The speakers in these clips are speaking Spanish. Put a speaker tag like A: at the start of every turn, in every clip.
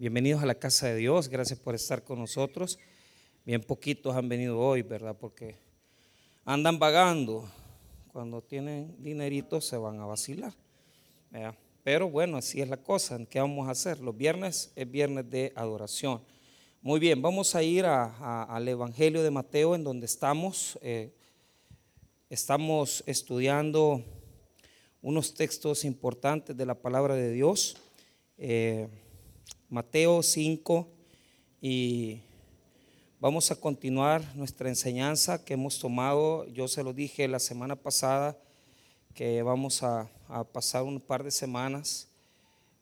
A: Bienvenidos a la casa de Dios, gracias por estar con nosotros. Bien poquitos han venido hoy, ¿verdad? Porque andan vagando. Cuando tienen dinerito se van a vacilar. Pero bueno, así es la cosa. ¿Qué vamos a hacer? Los viernes es viernes de adoración. Muy bien, vamos a ir al Evangelio de Mateo en donde estamos. Eh, estamos estudiando unos textos importantes de la palabra de Dios. Eh, Mateo 5 y vamos a continuar nuestra enseñanza que hemos tomado. Yo se lo dije la semana pasada que vamos a, pasar un par de semanas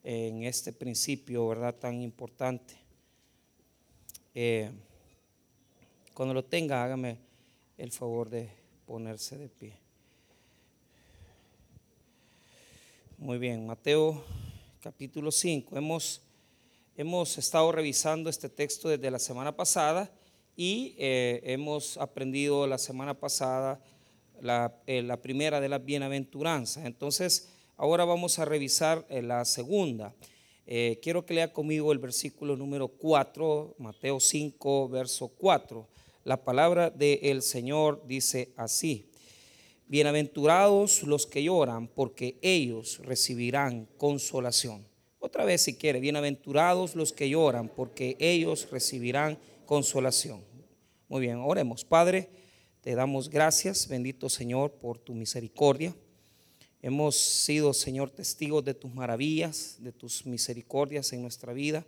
A: en este principio, ¿verdad? Tan importante. Eh, cuando lo tenga, hágame el favor de ponerse de pie. Muy bien, Mateo capítulo 5. Hemos Hemos estado revisando este texto desde la semana pasada y eh, hemos aprendido la semana pasada eh, la, primera de las bienaventuranzas. Entonces, ahora vamos a revisar eh, la segunda. quiero que lea conmigo el versículo número 4, Mateo 5, verso 4. La palabra del Señor dice así. Bienaventurados los que lloran, porque ellos recibirán consolación. Otra vez si quiere, bienaventurados los que lloran, porque ellos recibirán consolación. Muy bien, oremos. Padre, te damos gracias, bendito Señor, por tu misericordia. Hemos sido, Señor, testigos de tus maravillas, de tus misericordias en nuestra vida.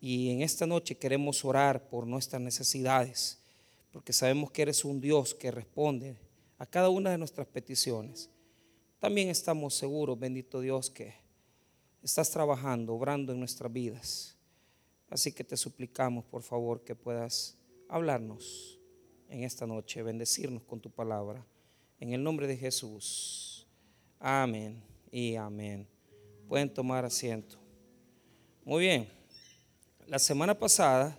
A: Y en esta noche queremos orar por nuestras necesidades, porque sabemos que eres un Dios que responde a cada una de nuestras peticiones. También estamos seguros, bendito Dios, que estás trabajando, obrando en nuestras vidas. Así que te suplicamos, por favor, que puedas hablarnos en esta noche, bendecirnos con tu palabra. En el nombre de Jesús. Amén y amén. Pueden tomar asiento. Muy bien. La semana pasada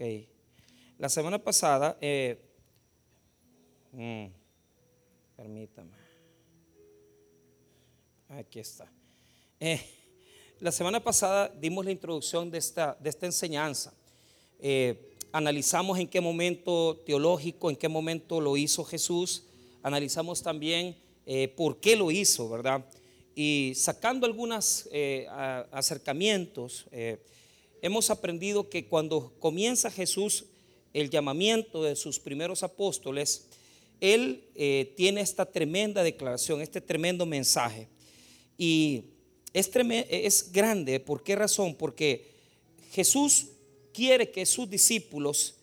A: Ok. La semana pasada, eh, mm, permítame, aquí está. Eh, la semana pasada dimos la introducción de esta, de esta enseñanza. Eh, analizamos en qué momento teológico, en qué momento lo hizo Jesús. Analizamos también por qué lo hizo, ¿verdad? Y sacando algunos acercamientos, hemos aprendido que cuando comienza Jesús el llamamiento de sus primeros apóstoles, él eh, tiene esta tremenda declaración, este tremendo mensaje. Y es, grande, ¿por qué razón? Porque Jesús quiere que sus discípulos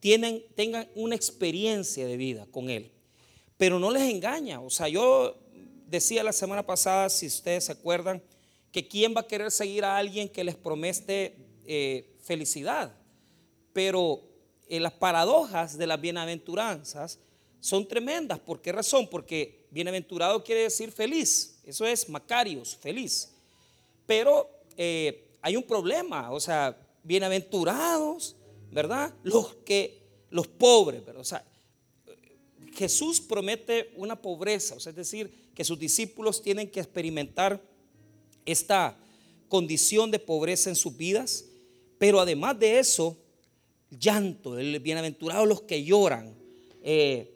A: tengan una experiencia de vida con Él, pero no les engaña. O sea, yo decía la semana pasada, si ustedes se acuerdan, que quién va a querer seguir a alguien que les promete eh, felicidad, pero eh, las paradojas de las bienaventuranzas son tremendas. ¿Por qué razón? Porque bienaventurado quiere decir feliz. Eso es Macarios, feliz. Pero eh, hay un problema, o sea, bienaventurados, ¿verdad? Los que, los pobres, ¿verdad? O sea, Jesús promete una pobreza, o sea, es decir, que sus discípulos tienen que experimentar esta condición de pobreza en sus vidas, pero además de eso, llanto, el bienaventurado los que lloran. Eh,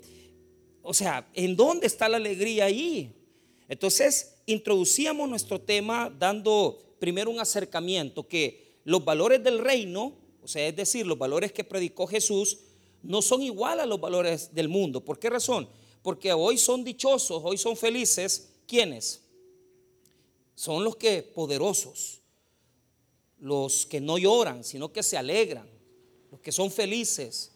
A: o sea, ¿en dónde está la alegría ahí? Entonces, introducíamos nuestro tema dando primero un acercamiento que los valores del reino, o sea, es decir, los valores que predicó Jesús, no son igual a los valores del mundo. ¿Por qué razón? Porque hoy son dichosos, hoy son felices. ¿Quiénes? Son los que poderosos, los que no lloran, sino que se alegran, los que son felices.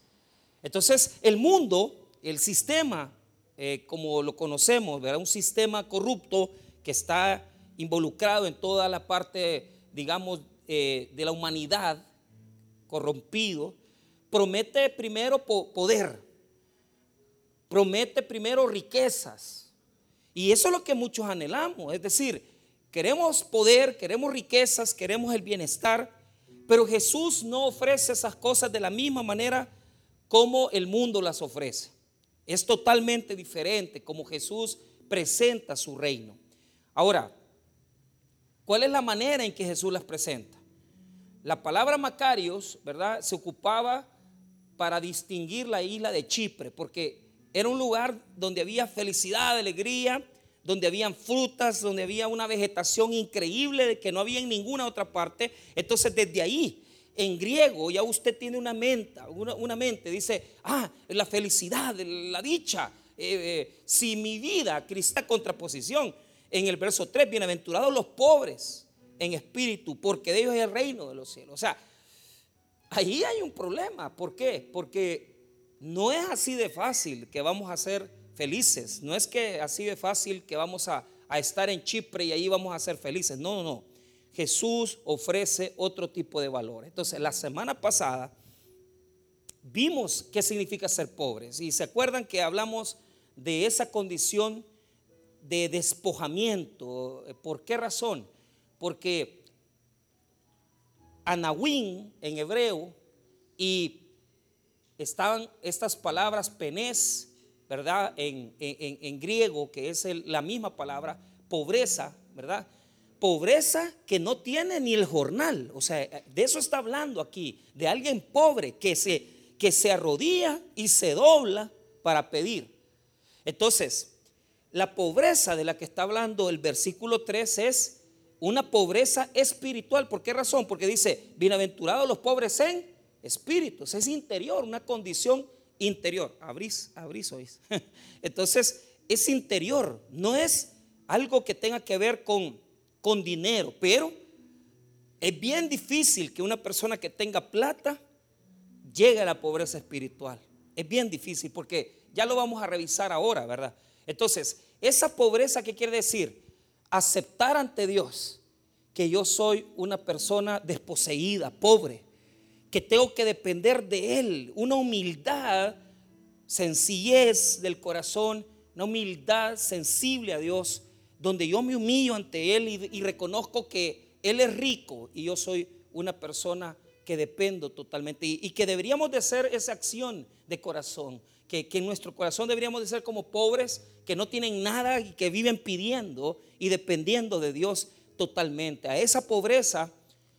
A: Entonces, el mundo, el sistema, eh, como lo conocemos, ¿verdad? un sistema corrupto que está involucrado en toda la parte, digamos, eh, de la humanidad, corrompido, promete primero poder, promete primero riquezas. Y eso es lo que muchos anhelamos, es decir, queremos poder, queremos riquezas, queremos el bienestar, pero Jesús no ofrece esas cosas de la misma manera como el mundo las ofrece. Es totalmente diferente como Jesús presenta su reino. Ahora, ¿cuál es la manera en que Jesús las presenta? La palabra Macarios, ¿verdad? Se ocupaba para distinguir la isla de Chipre, porque era un lugar donde había felicidad, alegría, donde habían frutas, donde había una vegetación increíble que no había en ninguna otra parte. Entonces desde ahí, en griego, ya usted tiene una mente, una, mente, dice, ah, la felicidad, la dicha. Eh, eh, si mi vida, Cristo, contraposición, en el verso 3, bienaventurados los pobres en espíritu, porque de ellos es el reino de los cielos. O sea, ahí hay un problema. ¿Por qué? Porque no es así de fácil que vamos a ser felices. No es que así de fácil que vamos a, estar en Chipre y ahí vamos a ser felices. No, no, no. Jesús ofrece otro tipo de valor. Entonces, la semana pasada vimos qué significa ser pobres. Y se acuerdan que hablamos de esa condición de despojamiento. ¿Por qué razón? Porque Anahuín en hebreo y estaban estas palabras penés, ¿verdad? En, griego, que es la misma palabra, pobreza, ¿verdad? Pobreza que no tiene ni el jornal. O sea, de eso está hablando aquí, de alguien pobre que se, que se arrodilla y se dobla para pedir. Entonces, la pobreza de la que está hablando el versículo 3 es una pobreza espiritual. ¿Por qué razón? Porque dice, bienaventurados los pobres en espíritus, es interior, una condición interior. Abrís, abrís hoy. Entonces, es interior, no es algo que tenga que ver con, con dinero, pero es bien difícil que una persona que tenga plata llegue a la pobreza espiritual. Es bien difícil porque ya lo vamos a revisar ahora, ¿verdad? Entonces, esa pobreza, ¿qué quiere decir? Aceptar ante Dios que yo soy una persona desposeída, pobre, que tengo que depender de Él, una humildad, sencillez del corazón, una humildad sensible a Dios, donde yo me humillo ante Él y, reconozco que Él es rico y yo soy una persona que dependo totalmente y, que deberíamos de hacer esa acción de corazón, que, que en nuestro corazón deberíamos de ser como pobres que no tienen nada y que viven pidiendo y dependiendo de Dios totalmente. A esa pobreza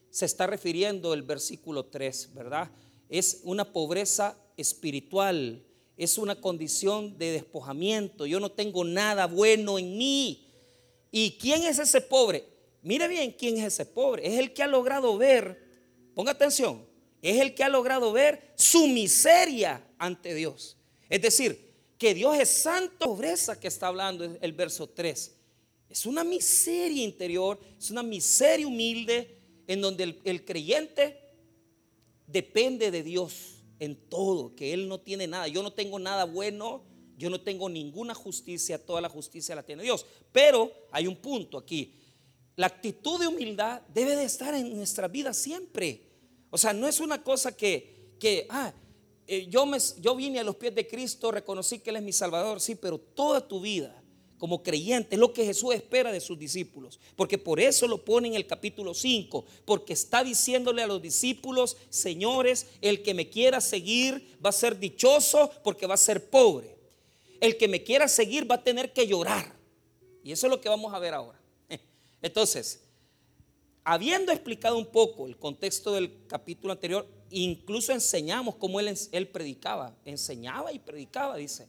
A: se está refiriendo el versículo 3, ¿verdad? Es una pobreza espiritual, es una condición de despojamiento. Yo no tengo nada bueno en mí. ¿Y quién es ese pobre? Mire bien quién es ese pobre. Es el que ha logrado ver, ponga atención, es el que ha logrado ver su miseria ante Dios. Es decir, que Dios es santo, pobreza que está hablando el verso 3. Es una miseria interior, es una miseria humilde, en donde el, creyente depende de Dios en todo, que Él no tiene nada. Yo no tengo nada bueno, yo no tengo ninguna justicia, toda la justicia la tiene Dios. Pero hay un punto aquí. La actitud de humildad debe de estar en nuestra vida siempre. O sea, no es una cosa que, que ah, eh, yo, me, yo vine a los pies de Cristo, reconocí que Él es mi Salvador, sí, pero toda tu vida como creyente, es lo que Jesús espera de sus discípulos. Porque por eso lo pone en el capítulo 5, porque está diciéndole a los discípulos, señores, el que me quiera seguir va a ser dichoso porque va a ser pobre. El que me quiera seguir va a tener que llorar. Y eso es lo que vamos a ver ahora. Entonces, habiendo explicado un poco el contexto del capítulo anterior, incluso enseñamos cómo él, él predicaba, enseñaba y predicaba, dice,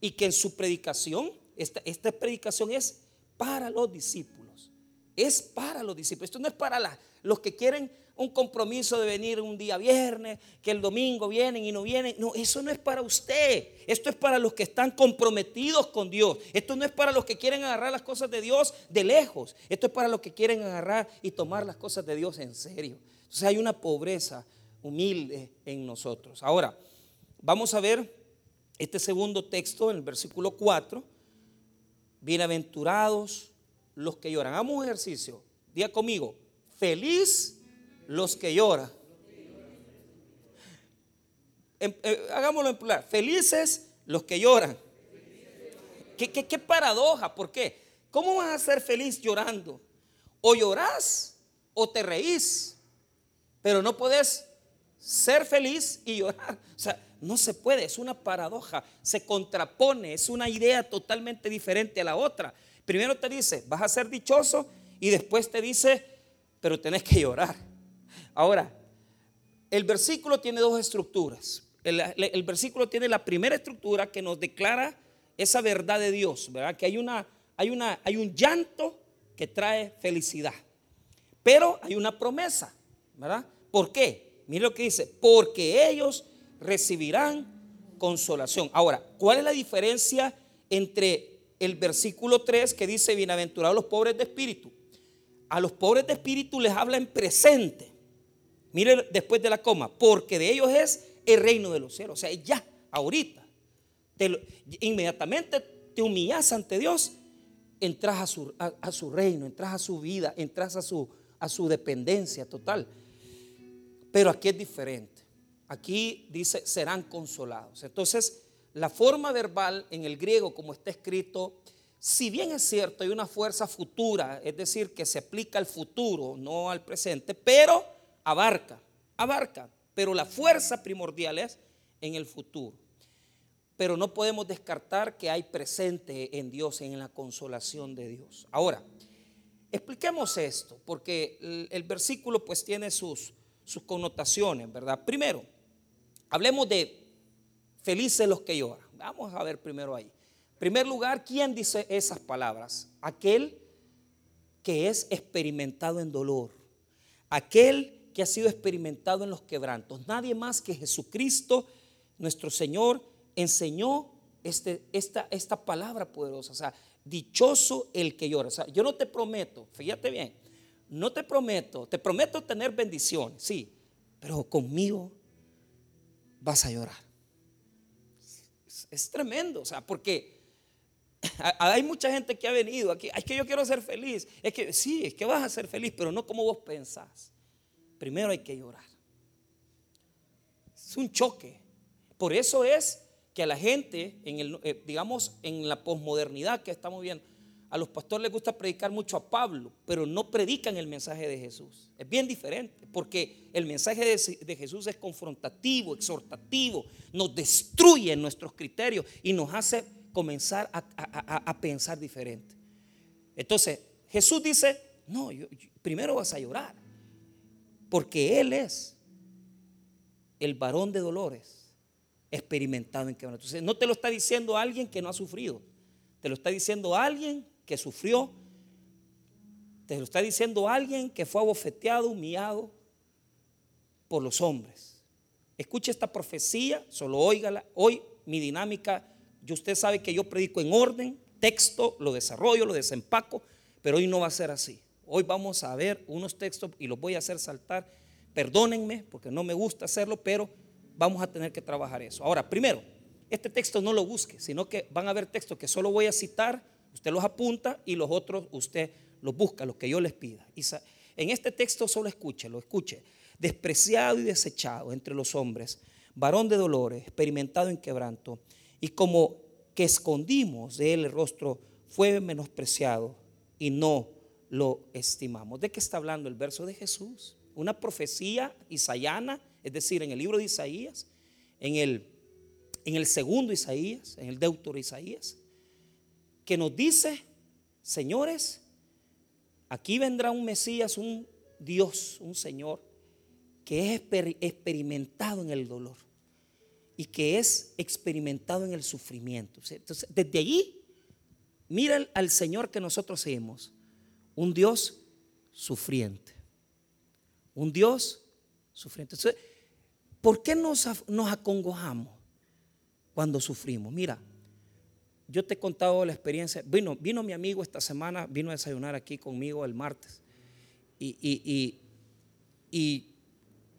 A: y que en su predicación esta, predicación es para los discípulos. Es para los discípulos. Esto no es para los que quieren un compromiso de venir un día viernes, que el domingo vienen y no vienen. No, eso no es para usted. Esto es para los que están comprometidos con Dios. Esto no es para los que quieren agarrar las cosas de Dios de lejos. Esto es para los que quieren agarrar y tomar las cosas de Dios en serio. Entonces hay una pobreza humilde en nosotros. Ahora, vamos a ver este segundo texto en el versículo 4 Bienaventurados los que lloran. Hagamos un ejercicio. Diga conmigo. Feliz los que lloran. Eh, hagámoslo en plural. Felices los que lloran. ¿Qué, qué, qué paradoja? ¿Por qué? ¿Cómo vas a ser feliz llorando? O llorás o te reís. Pero no puedes ser feliz y llorar. O sea, no se puede, es una paradoja, se contrapone, es una idea totalmente diferente a la otra. Primero te dice, vas a ser dichoso y después te dice, pero tenés que llorar. Ahora, el versículo tiene dos estructuras. El, versículo tiene la primera estructura que nos declara esa verdad de Dios, ¿verdad? Que hay, una, hay, una, hay un llanto que trae felicidad. Pero hay una promesa, ¿verdad? ¿Por qué? Mire lo que dice, porque ellos recibirán consolación. Ahora, ¿cuál es la diferencia entre el versículo 3 que dice, bienaventurados los pobres de espíritu? A los pobres de espíritu les habla en presente. Mire después de la coma, porque de ellos es el reino de los cielos. O sea, ya, ahorita. inmediatamente te humillas ante Dios, entras a su, reino, entras a su vida, entras a su, a su dependencia total. Pero aquí es diferente. Aquí dice, serán consolados. Entonces, la forma verbal en el griego, como está escrito, si bien es cierto, hay una fuerza futura, es decir, que se aplica al futuro, no al presente, pero abarca, abarca, pero la fuerza primordial es en el futuro. Pero no podemos descartar que hay presente en Dios, en la consolación de Dios. Ahora, expliquemos esto, porque el, versículo pues tiene sus, sus connotaciones, ¿verdad? Primero, hablemos de felices los que lloran. Vamos a ver primero ahí. En primer lugar, ¿quién dice esas palabras? Aquel que es experimentado en dolor. Aquel que ha sido experimentado en los quebrantos. Nadie más que Jesucristo, nuestro Señor, enseñó este, esta, esta palabra poderosa. O sea, dichoso el que llora. O sea, yo no te prometo, fíjate bien, no te prometo, te prometo tener bendición, sí, pero conmigo vas a llorar. Es, tremendo, o sea, porque hay mucha gente que ha venido aquí, es que yo quiero ser feliz, es que sí, es que vas a ser feliz, pero no como vos pensás primero hay que llorar. Es un choque. Por eso es que a la gente, eh, digamos, en la posmodernidad que estamos viendo, a los pastores les gusta predicar mucho a Pablo, pero no predican el mensaje de Jesús. Es bien diferente, porque el mensaje de, Jesús es confrontativo, exhortativo, nos destruye nuestros criterios y nos hace comenzar a, pensar diferente. Entonces, Jesús dice, no, primero vas a llorar. Porque Él es el varón de dolores experimentado en quebranto. Entonces, no te lo está diciendo alguien que no ha sufrido. Te lo está diciendo alguien que sufrió. Te lo está diciendo alguien que fue abofeteado, humillado por los hombres. Escuche esta profecía, solo óigala. Hoy mi dinámica, y usted sabe que yo predico en orden, texto, lo desarrollo, lo desempaco, pero hoy no va a ser así. Hoy vamos a ver unos textos y los voy a hacer saltar. Perdónenme porque no me gusta hacerlo, pero vamos a tener que trabajar eso. Ahora, primero, este texto no lo busque, sino que van a haber textos que solo voy a citar, usted los apunta y los otros usted los busca, los que yo les pida. En este texto solo escuche, lo escuche. Despreciado y desechado entre los hombres, varón de dolores, experimentado en quebranto, y como que escondimos de él el rostro, fue menospreciado y no lo estimamos. ¿De qué está hablando el verso de Jesús? Una profecía isayana, es decir, en el libro de Isaías, en el, en el segundo Isaías, en el deutero Isaías, que nos dice, señores, aquí vendrá un Mesías, un Dios, un Señor, que es experimentado en el dolor y que es experimentado en el sufrimiento. Entonces, desde allí, mira al Señor que nosotros seguimos un Dios sufriente. Un Dios sufriente. ¿por qué nos, nos acongojamos cuando sufrimos? Mira, yo te he contado la experiencia. Vino, vino mi amigo esta semana, vino a desayunar aquí conmigo el martes. Y, y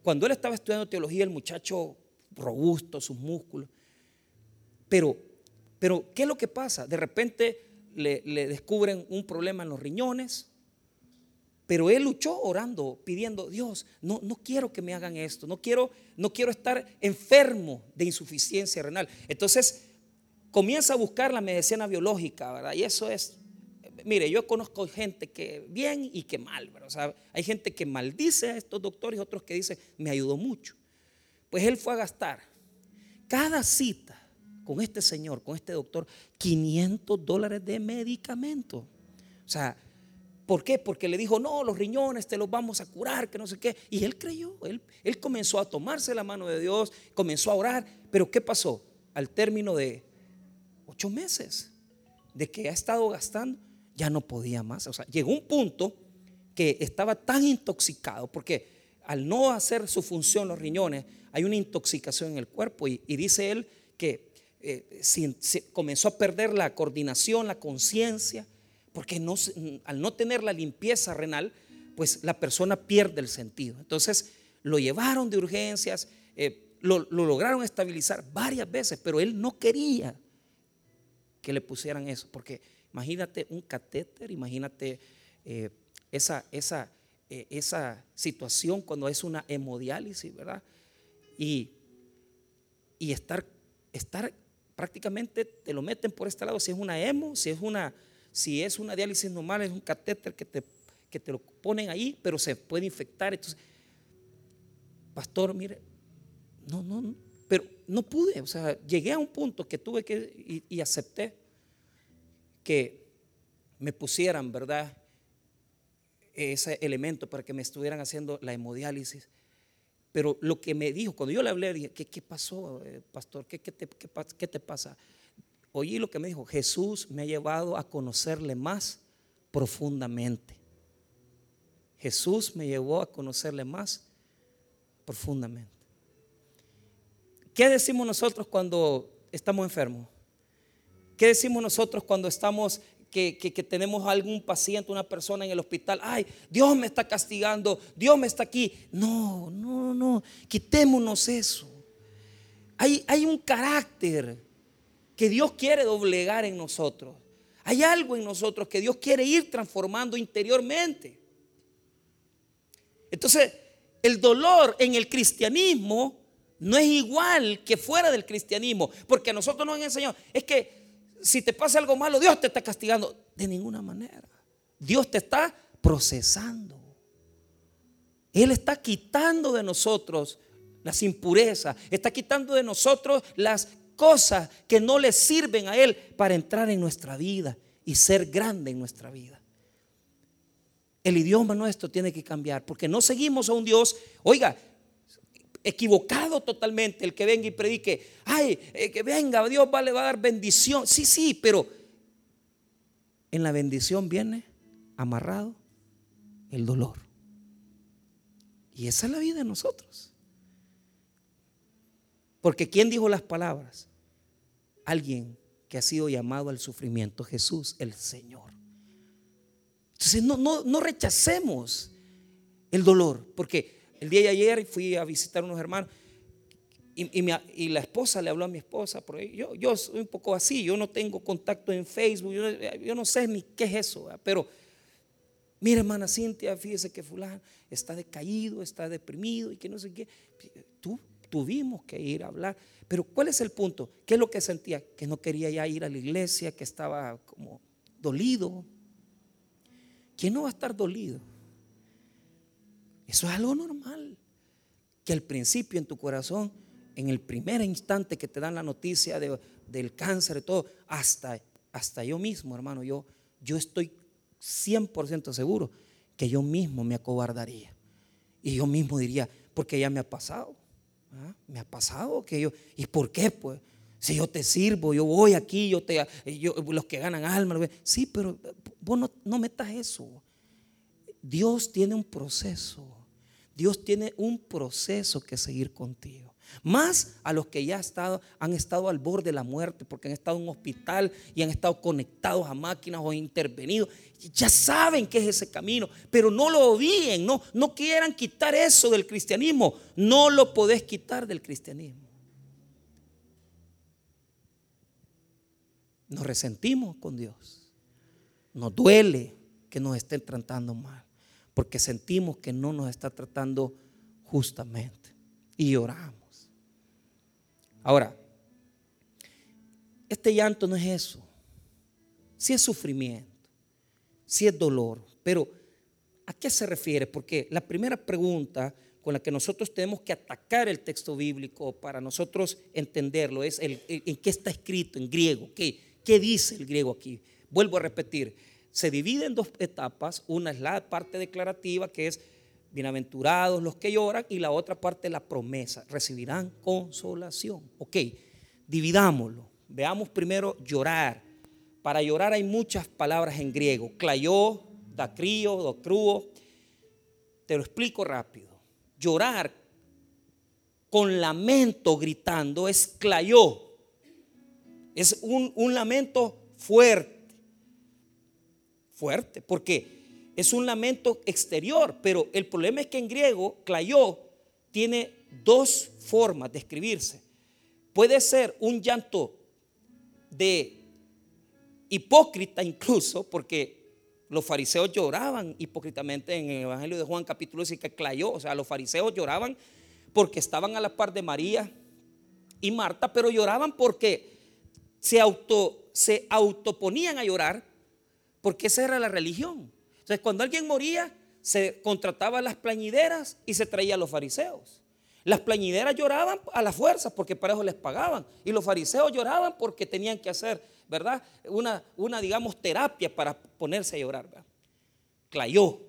A: cuando él estaba estudiando teología, el muchacho robusto, sus músculos. Pero, pero ¿qué es lo que pasa? De repente le, le descubren un problema en los riñones pero él luchó orando, pidiendo, Dios, no, no quiero que me hagan esto, no quiero, no quiero estar enfermo de insuficiencia renal. Entonces comienza a buscar la medicina biológica, ¿verdad? Y eso es, mire, yo conozco gente que bien y que mal, ¿verdad? O sea, hay gente que maldice a estos doctores y otros que dicen, me ayudó mucho. Pues él fue a gastar cada cita con este señor, con este doctor, 500 dólares de medicamento. O sea, ¿por qué? Porque le dijo, no, los riñones te los vamos a curar, que no sé qué. Y él creyó, él, él comenzó a tomarse la mano de Dios, comenzó a orar. Pero ¿qué pasó? Al término de ocho meses de que ha estado gastando, ya no podía más. O sea, llegó un punto que estaba tan intoxicado, porque al no hacer su función los riñones, hay una intoxicación en el cuerpo. Y, dice él que eh, comenzó a perder la coordinación, la conciencia, porque al no tener la limpieza renal, pues la persona pierde el sentido. Entonces lo llevaron de urgencias, eh, lo, lograron estabilizar varias veces, pero él no quería que le pusieran eso, porque imagínate un catéter, imagínate eh, esa, esa, eh, esa situación cuando es una hemodiálisis, ¿verdad? Y, y estar, estar prácticamente te lo meten por este lado, si es una hemo, si es una, si es una diálisis normal, es un catéter que te, que te lo ponen ahí, pero se puede infectar. Entonces, pastor, mire, no, no, no pude, o sea, llegué a un punto que tuve que, y, acepté que me pusieran, ¿verdad? Ese elemento para que me estuvieran haciendo la hemodiálisis. Pero lo que me dijo, cuando yo le hablé, dije, ¿qué, qué pasó, eh, pastor? ¿Qué, qué, te, ¿Qué te pasa? Oí lo que me dijo, Jesús me ha llevado a conocerle más profundamente. Jesús me llevó a conocerle más profundamente. ¿Qué decimos nosotros cuando estamos enfermos? ¿Qué decimos nosotros cuando estamos, que, tenemos algún paciente, una persona en el hospital? Ay, Dios me está castigando, Dios me está aquí. No, no, no, quitémonos eso. Hay, hay un carácter que Dios quiere doblegar en nosotros. Hay algo en nosotros que Dios quiere ir transformando interiormente. Entonces, el dolor en el cristianismo no es igual que fuera del cristianismo, porque a nosotros nos enseñado, es que si te pasa algo malo, Dios te está castigando. De ninguna manera. Dios te está procesando. Él está quitando de nosotros las impurezas, está quitando de nosotros las cosas que no le sirven a Él para entrar en nuestra vida y ser grande en nuestra vida. El idioma nuestro tiene que cambiar porque no seguimos a un Dios, oiga, equivocado totalmente el que venga y predique, ay, eh, que venga, Dios le va a dar bendición. Sí, sí, pero en la bendición viene amarrado el dolor. Y esa es la vida de nosotros. Porque ¿quién dijo las palabras? Alguien que ha sido llamado al sufrimiento, Jesús el Señor. Entonces no, no, no rechacemos el dolor, porque el día de ayer fui a visitar a unos hermanos y, la esposa le habló a mi esposa. yo, soy un poco así, yo no tengo contacto en Facebook, yo, no sé ni qué es eso, pero mira hermana Cintia, fíjese que fulano está decaído, está deprimido y que no sé qué. Tú tuvimos que ir a hablar. Pero ¿cuál es el punto? ¿Qué es lo que sentía? Que no quería ya ir a la iglesia, que estaba como dolido. ¿Quién no va a estar dolido? Eso es algo normal. Que al principio en tu corazón, en el primer instante que te dan la noticia del cáncer y todo, hasta, hasta yo mismo, hermano, yo, yo estoy 100% seguro que yo mismo me acobardaría. Y yo mismo diría, porque ya me ha pasado. ¿ah? Me ha pasado que yo, ¿y por qué? Pues si yo te sirvo, yo voy aquí, yo te, los que ganan alma, sí, pero vos no, no metas eso. Dios tiene un proceso. Dios tiene un proceso que seguir contigo. Más a los que ya han estado al borde de la muerte, porque han estado en un hospital y han estado conectados a máquinas o intervenido. Ya saben que es ese camino, pero no lo odien, no, no quieran quitar eso del cristianismo. No lo podés quitar del cristianismo. Nos resentimos con Dios. Nos duele que nos estén tratando mal porque sentimos que no nos está tratando justamente y lloramos. Ahora, este llanto no es eso. Sí es sufrimiento, sí es dolor, pero ¿a qué se refiere? Porque la primera pregunta con la que nosotros tenemos que atacar el texto bíblico para nosotros entenderlo es en qué está escrito en griego, qué, qué dice el griego aquí. Vuelvo a repetir, se divide en dos etapas, una es la parte declarativa que es bienaventurados los que lloran y la otra parte la promesa, recibirán consolación. Ok, dividámoslo, veamos primero llorar. Para llorar hay muchas palabras en griego, clayó, dacrío, docruo. Te lo explico rápido llorar con lamento gritando es clayó. Es un, un lamento fuerte. Fuerte, porque es un lamento exterior, pero el problema es que en griego clayó tiene dos formas de escribirse. Puede ser un llanto de hipócrita incluso, porque los fariseos lloraban hipócritamente en el Evangelio de Juan capítulo 6 que clayó. O sea, los fariseos lloraban porque estaban a la par de María y Marta, pero lloraban porque se, auto, se autoponían a llorar porque esa era la religión. Entonces, cuando alguien moría, se contrataba a las plañideras y se traía a los fariseos. Las plañideras lloraban a las fuerzas porque para eso les pagaban. Y los fariseos lloraban porque tenían que hacer ¿verdad? Una, una digamos, terapia para ponerse a llorar. ¿verdad? Clayó.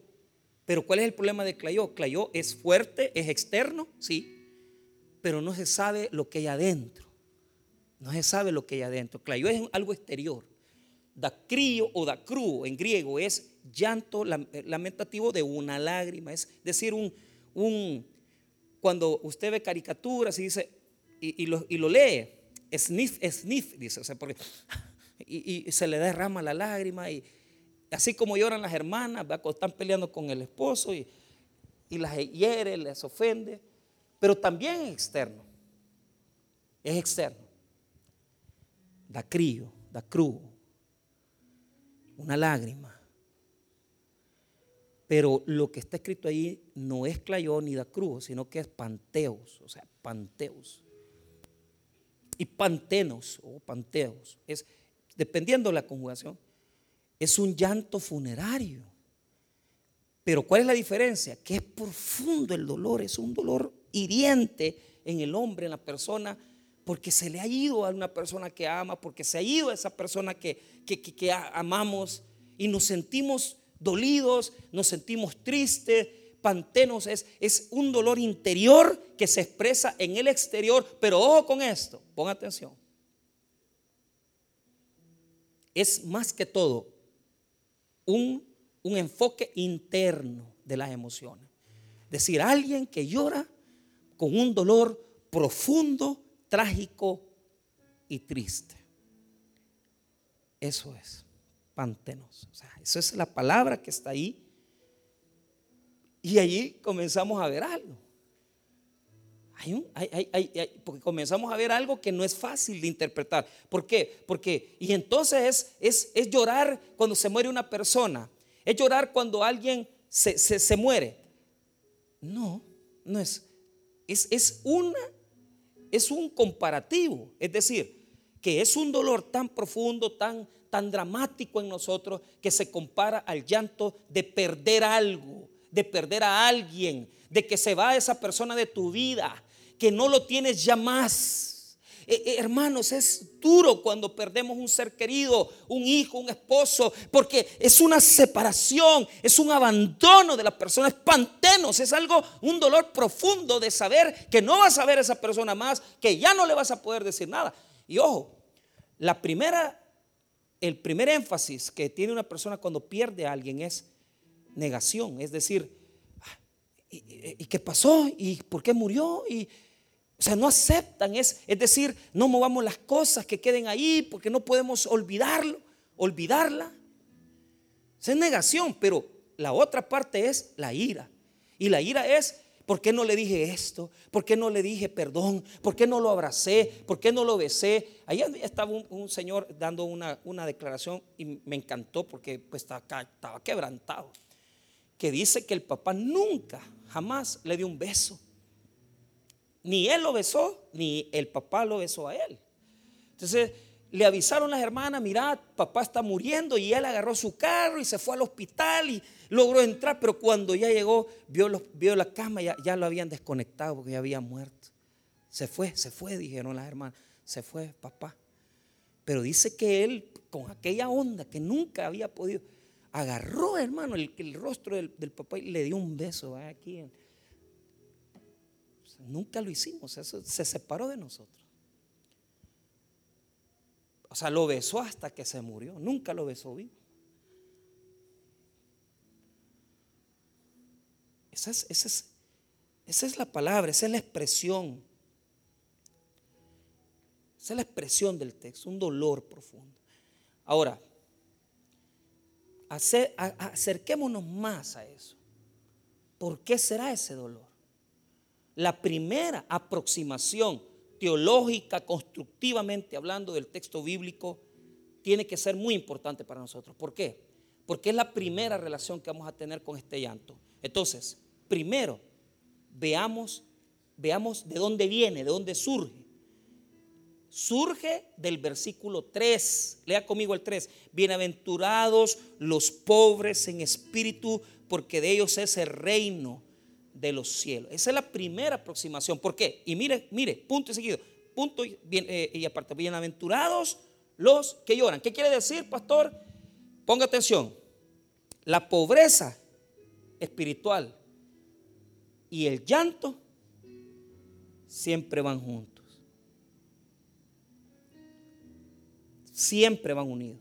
A: Pero ¿cuál es el problema de Clayó? Clayó es fuerte, es externo, sí, pero no se sabe lo que hay adentro. No se sabe lo que hay adentro. Clayó es algo exterior. Dacrío o dacru en griego es llanto lamentativo de una lágrima. Es decir, un, un cuando usted ve caricaturas y dice, y, lo, y lo lee, sniff, sniff, dice, o sea, porque y, se le derrama la lágrima y así como lloran las hermanas, cuando están peleando con el esposo y, las hiere, les ofende, pero también es externo, es externo. Da crío, da crudo, una lágrima. Pero lo que está escrito ahí no es clayón ni da crudo, sino que es panteos, o sea, panteos. Y pantenos o panteos. Es, dependiendo de la conjugación, es un llanto funerario. Pero ¿cuál es la diferencia? Que es profundo el dolor, es un dolor hiriente en el hombre, en la persona, porque se le ha ido a una persona que ama, porque se ha ido a esa persona que, que, amamos y nos sentimos dolidos, nos sentimos tristes, pantenos, es, es un dolor interior que se expresa en el exterior, pero ojo con esto, pon atención es más que todo un, enfoque interno de las emociones. Es decir, alguien que llora con un dolor profundo, trágico y triste. Eso es, pantenos. O sea, eso es la palabra que está ahí. Y allí comenzamos a ver algo porque comenzamos a ver algo que no es fácil de interpretar. ¿Por qué? Porque, y entonces es, es, llorar cuando se muere una persona, es llorar cuando alguien se, se, muere. No, no es. Es, es, una, es un comparativo, es decir, que es un dolor tan profundo, tan, tan dramático en nosotros, que se compara al llanto de perder algo, de perder a alguien, de que se va esa persona de tu vida, que no lo tienes ya más. Eh, eh, hermanos, es duro cuando perdemos un ser querido, un hijo, un esposo, porque es una separación, es un abandono de la persona, es pantenos, es algo, un dolor profundo de saber que no vas a ver a esa persona más, que ya no le vas a poder decir nada. Y ojo, la primera, el primer énfasis que tiene una persona cuando pierde a alguien es negación, es decir, ah, ¿y, y qué pasó? ¿Y por qué murió? ¿Y o sea, no aceptan, es, es decir, no movamos las cosas que queden ahí porque no podemos olvidarlo, olvidarla. es negación, pero la otra parte es la ira. Y la ira es, ¿por qué no le dije esto? ¿Por qué no le dije perdón? ¿Por qué no lo abracé? ¿Por qué no lo besé? Ahí estaba un, señor dando una, una, declaración y me encantó porque pues, estaba, estaba quebrantado. Que dice que el papá nunca, jamás le dio un beso ni él lo besó, ni el papá lo besó a él. Entonces, le avisaron las hermanas, mira, papá está muriendo y él agarró su carro y se fue al hospital y logró entrar, pero cuando ya llegó, vio, vio la cama, ya, ya lo habían desconectado porque ya había muerto. Se fue, se fue, dijeron las hermanas, se fue papá. Pero dice que él, con aquella onda que nunca había podido, agarró, hermano, el, el rostro del, papá y le dio un beso aquí. Nunca lo hicimos, eso se separó de nosotros. O sea, lo besó hasta que se murió. Nunca lo besó vivo. Esa es, esa es la palabra, esa es la expresión. Esa es la expresión del texto, un dolor profundo. Ahora, acerquémonos más a eso. ¿Por qué será ese dolor? La primera aproximación teológica, constructivamente hablando del texto bíblico, tiene que ser muy importante para nosotros. ¿Por qué? Porque es la primera relación que vamos a tener con este llanto. Entonces, primero, veamos, veamos de dónde viene, de dónde surge. Surge del versículo 3. Lea conmigo el 3. Bienaventurados los pobres en espíritu, porque de ellos es el reino de los cielos. Esa es la primera aproximación. ¿Por qué? Y mire, mire, punto y seguido. Punto y, bien, eh, aparte, bienaventurados los que lloran. ¿Qué quiere decir, pastor? Ponga atención. La pobreza espiritual y el llanto siempre van juntos. Siempre van unidos.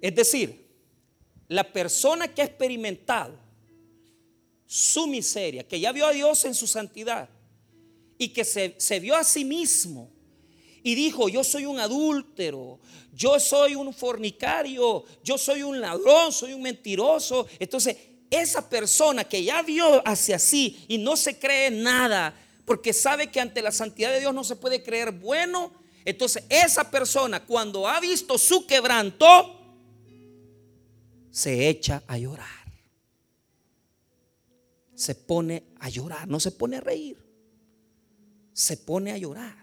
A: Es decir, la persona que ha experimentado su miseria, que ya vio a Dios en su santidad y que se, vio a sí mismo y dijo, yo soy un adúltero, yo soy un fornicario, yo soy un ladrón, soy un mentiroso. Entonces, esa persona que ya vio hacia sí y no se cree nada, porque sabe que ante la santidad de Dios no se puede creer bueno, entonces esa persona cuando ha visto su quebranto, se echa a llorar. Se pone a llorar, no se pone a reír. Se pone a llorar.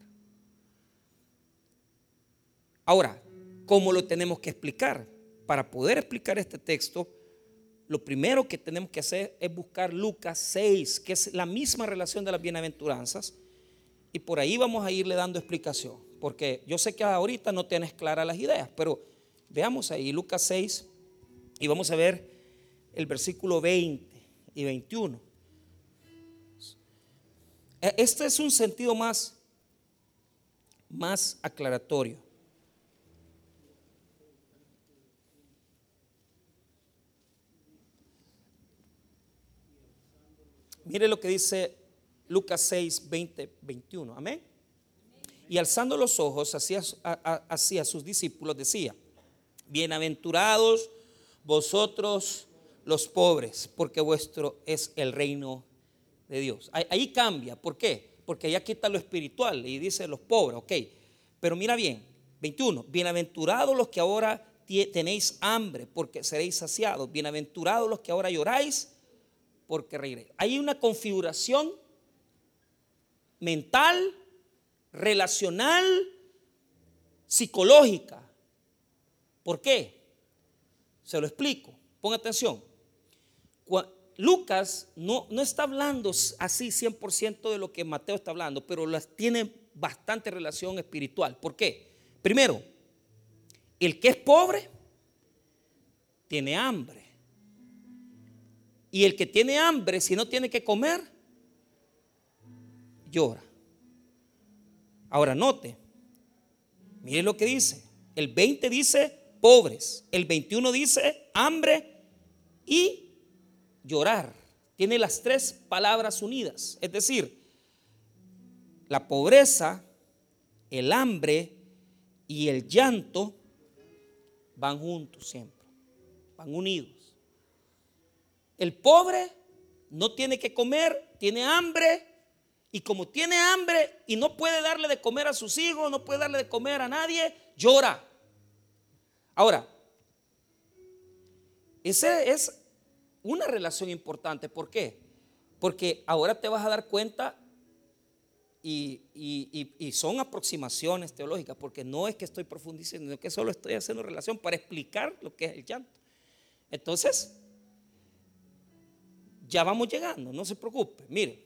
A: Ahora, ¿cómo lo tenemos que explicar? Para poder explicar este texto, lo primero que tenemos que hacer es buscar Lucas 6, que es la misma relación de las bienaventuranzas, y por ahí vamos a irle dando explicación, porque yo sé que ahorita no tienes claras las ideas, pero veamos ahí Lucas 6, y vamos a ver el versículo 20 y 21. E, este es un sentido más, más aclaratorio. Mire lo que dice Lucas 6, 20, 21. Amén. Y alzando los ojos hacia, hacia sus discípulos decía, bienaventurados vosotros los pobres, porque vuestro es el reino de Dios. Ahí, cambia, ¿por qué? Porque allá quita lo espiritual y dice los pobres, ok. Pero mira bien, 21, bienaventurados los que ahora tenéis hambre, porque seréis saciados. Bienaventurados los que ahora lloráis, porque reiréis. Hay una configuración mental, relacional, psicológica. ¿Por qué? Se lo explico. Ponga atención. Lucas no, no está hablando así 100% de lo que Mateo está hablando, pero las tiene bastante relación espiritual. ¿Por qué? Primero, el que es pobre tiene hambre. Y el que tiene hambre, si no tiene que comer, llora. Ahora note, mire lo que dice. El 20 dice, pobres. El 21 dice hambre y llorar. Tiene las tres palabras unidas. Es decir, la pobreza, el hambre y el llanto van juntos siempre. Van unidos. El pobre no tiene que comer, tiene hambre. Y como tiene hambre y no puede darle de comer a sus hijos, no puede darle de comer a nadie, llora. Ahora, esa es una relación importante. ¿Por qué? Porque ahora te vas a dar cuenta y, son aproximaciones teológicas, porque no es que estoy profundizando, sino que solo estoy haciendo relación para explicar lo que es el llanto. Entonces, ya vamos llegando, no se preocupe. Mire,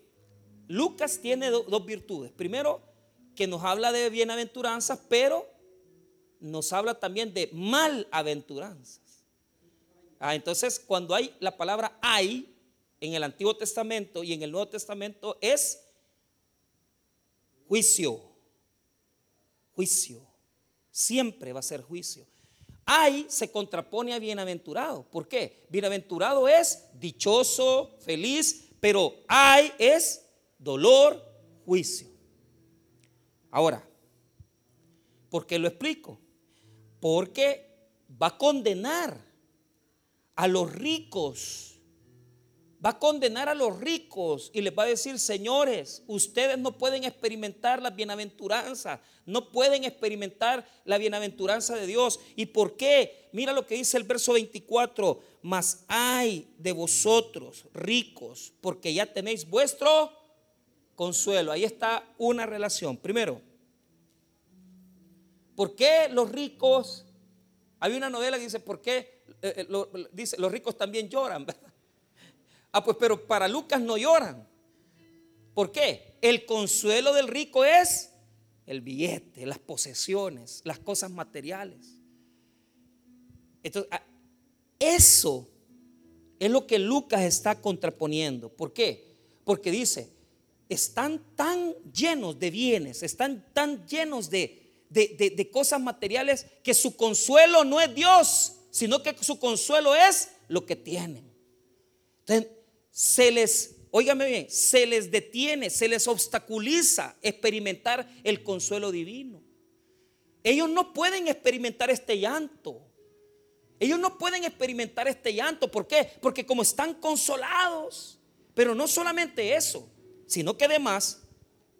A: Lucas tiene dos virtudes. Primero, que nos habla de bienaventuranzas, pero nos habla también de malaventuranzas. Ah, entonces, cuando hay la palabra hay en el Antiguo Testamento y en el Nuevo Testamento es Juicio. Juicio. Siempre va a ser juicio. Hay se contrapone a bienaventurado. ¿Por qué? Bienaventurado es dichoso, feliz, pero hay es dolor, juicio. Ahora, ¿por qué lo explico? Porque va a condenar a los ricos va a condenar a los ricos y les va a decir, señores, ustedes no pueden experimentar la bienaventuranza, no pueden experimentar la bienaventuranza de Dios. ¿Y por qué? Mira lo que dice el verso 24, mas hay de vosotros ricos, porque ya tenéis vuestro consuelo. Ahí está una relación. Primero, ¿por qué los ricos? Hay una novela que dice, ¿por qué? Eh, eh, dice, los ricos también lloran. Ah, pues pero para Lucas no lloran. ¿Por qué? El consuelo del rico es el billete, las posesiones, las cosas materiales. Entonces, ah, eso es lo que Lucas está contraponiendo. ¿Por qué? Porque dice, están tan llenos de bienes, están tan llenos de, de, cosas materiales que su consuelo no es Dios, sino que su consuelo es lo que tienen. Entonces, se les, óigame bien, se les detiene, se les obstaculiza experimentar el consuelo divino. Ellos no pueden experimentar este llanto. Ellos no pueden experimentar este llanto. ¿Por qué? Porque como están consolados. Pero no solamente eso, sino que además,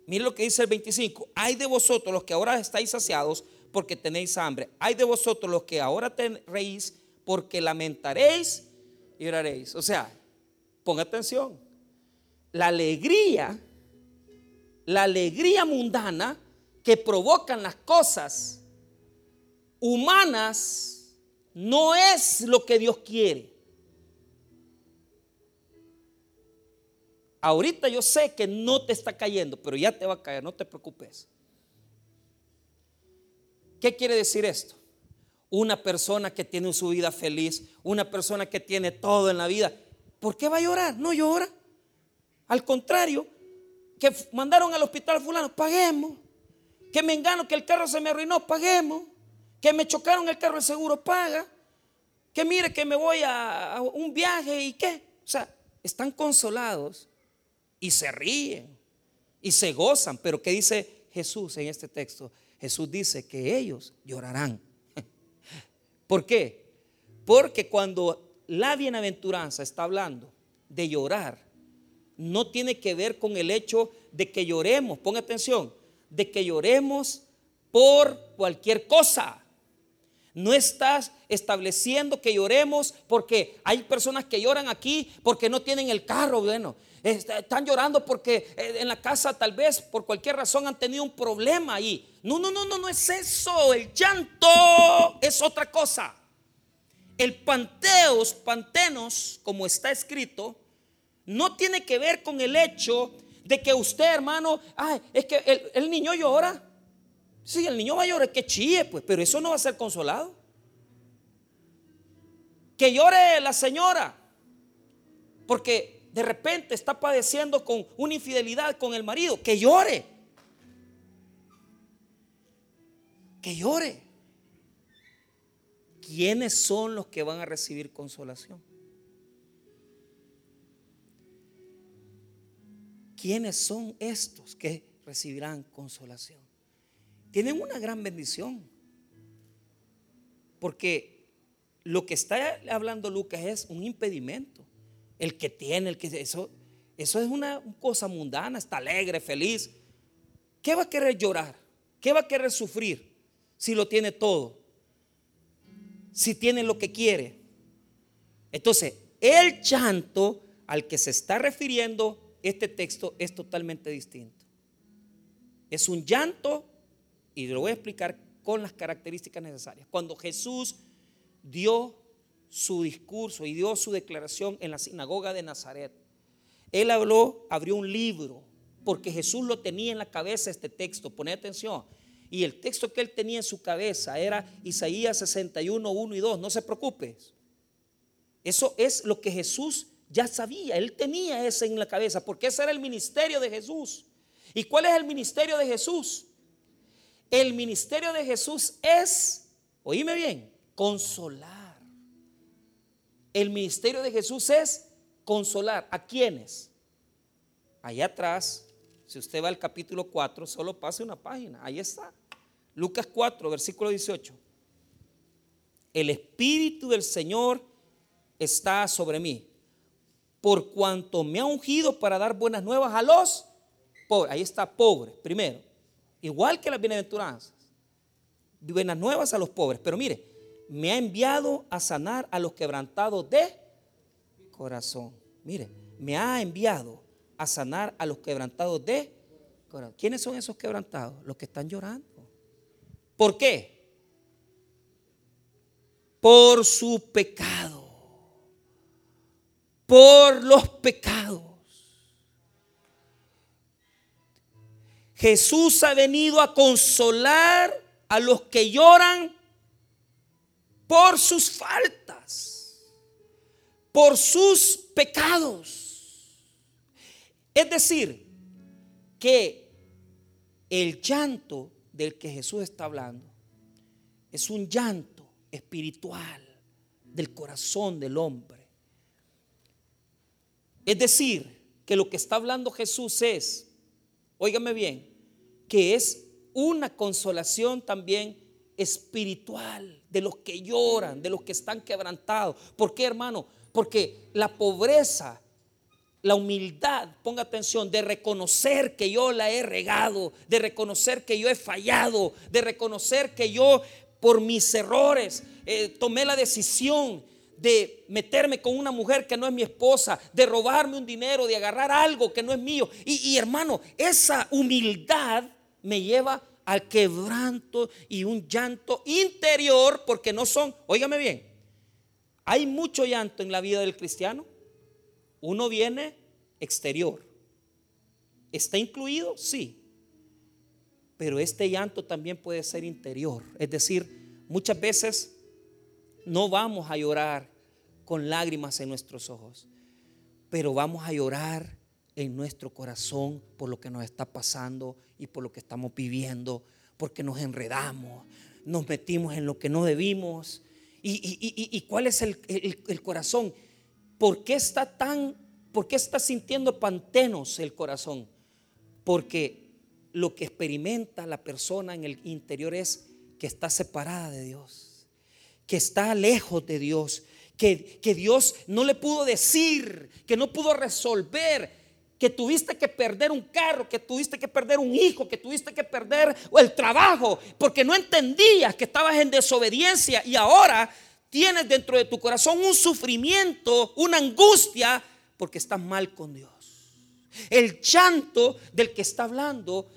A: mire lo que dice el 25, hay de vosotros los que ahora estáis saciados porque tenéis hambre. Hay de vosotros los que ahora tenéis porque lamentaréis y oraréis. O sea, Ponga atención. La alegría, la alegría mundana que provocan las cosas humanas no es lo que Dios quiere. Ahorita yo sé que no te está cayendo, pero ya te va a caer, no te preocupes. ¿Qué quiere decir esto? Una persona que tiene su vida feliz, una persona que tiene todo en la vida, ¿Por qué va a llorar? No llora. Al contrario, que mandaron al hospital fulano, paguemos. Que me engano que el carro se me arruinó, paguemos. Que me chocaron el carro, el seguro paga. Que mire que me voy a, un viaje y qué. O sea, están consolados y se ríen y se gozan. Pero ¿qué dice Jesús en este texto? Jesús dice que ellos llorarán. ¿Por qué? Porque cuando la bienaventuranza está hablando de llorar, no tiene que ver con el hecho de que lloremos, ponga atención, de que lloremos por cualquier cosa. No estás estableciendo que lloremos porque hay personas que lloran aquí porque no tienen el carro, bueno, están llorando porque eh, en la casa tal vez por cualquier razón han tenido un problema ahí. No, no, no, no, no es eso. El llanto es otra cosa. El panteos, pantenos, como está escrito, no tiene que ver con el hecho de que usted, hermano, ay, es que el, niño llora. Sí, el niño a llorar, que chille, pues, pero eso no va a ser consolado. Que llore la señora, porque de repente está padeciendo con una infidelidad con el marido, que llore. Que llore. ¿quiénes son los que van a recibir consolación? ¿Quiénes son estos que recibirán consolación? Tienen una gran bendición. Porque lo que está hablando Lucas es un impedimento. El que tiene, el que eso, eso es una cosa mundana, está alegre, feliz. ¿Qué va a querer llorar? ¿Qué va a querer sufrir si lo tiene todo? si tiene lo que quiere. Entonces, el llanto al que se está refiriendo este texto es totalmente distinto. Es un llanto, y lo voy a explicar con las características necesarias. Cuando Jesús dio su discurso y dio su declaración en la sinagoga de Nazaret, él habló, abrió un libro, porque Jesús lo tenía en la cabeza este texto, pone atención. Y el texto que él tenía en su cabeza era Isaías 61, 1 y 2, no se preocupe. Eso es lo que Jesús ya sabía, él tenía ese en la cabeza, porque ese era el ministerio de Jesús. ¿Y cuál es el ministerio de Jesús? El ministerio de Jesús es, oíme bien, consolar. El ministerio de Jesús es consolar. ¿A quiénes? Allá atrás, si usted va al capítulo 4, solo pase una página. Ahí está. Lucas 4, versículo 18. El Espíritu del Señor está sobre mí por cuanto me ha ungido para dar buenas nuevas a los pobres. Ahí está, pobre, primero. Igual que las bienaventuranzas. Buenas nuevas a los pobres. Pero mire, me ha enviado a sanar a los quebrantados de corazón. Mire, me ha enviado a sanar a los quebrantados de corazón. ¿Quiénes son esos quebrantados? Los que están llorando. ¿Por qué? Por su pecado por los pecados. Jesús ha venido a consolar a los que lloran por sus faltas, por sus pecados. Es decir, que el llanto del que Jesús está hablando es un llanto espiritual del corazón del hombre es decir, que lo que está hablando Jesús es, óigame bien, que es una consolación también espiritual de los que lloran, de los que están quebrantados. ¿Por qué, hermano? Porque la pobreza, la humildad, ponga atención, de reconocer que yo la he regado, de reconocer que yo he fallado, de reconocer que yo por mis errores eh, tomé la decisión de meterme con una mujer que no es mi esposa, de robarme un dinero, de agarrar algo que no es mío. Y, hermano, esa humildad me lleva al quebranto y un llanto interior, porque no son, óigame bien, hay mucho llanto en la vida del cristiano. Uno viene exterior. ¿Está incluido? Sí. Pero este llanto también puede ser interior. Es decir, muchas veces no vamos a llorar con lágrimas en nuestros ojos, pero vamos a llorar en nuestro corazón por lo que nos está pasando y por lo que estamos viviendo, porque nos enredamos, nos metimos en lo que no debimos. ¿Y, cuál es el, el, corazón? ¿Por qué está tan, por qué está sintiendo pantenos el corazón? Porque lo que experimenta la persona en el interior es que está separada de Dios que está lejos de Dios, que, que Dios no le pudo decir, que no pudo resolver, que tuviste que perder un carro, que tuviste que perder un hijo, que tuviste que perder el trabajo, porque no entendías que estabas en desobediencia y ahora tienes dentro de tu corazón un sufrimiento, una angustia, porque estás mal con Dios. El llanto del que está hablando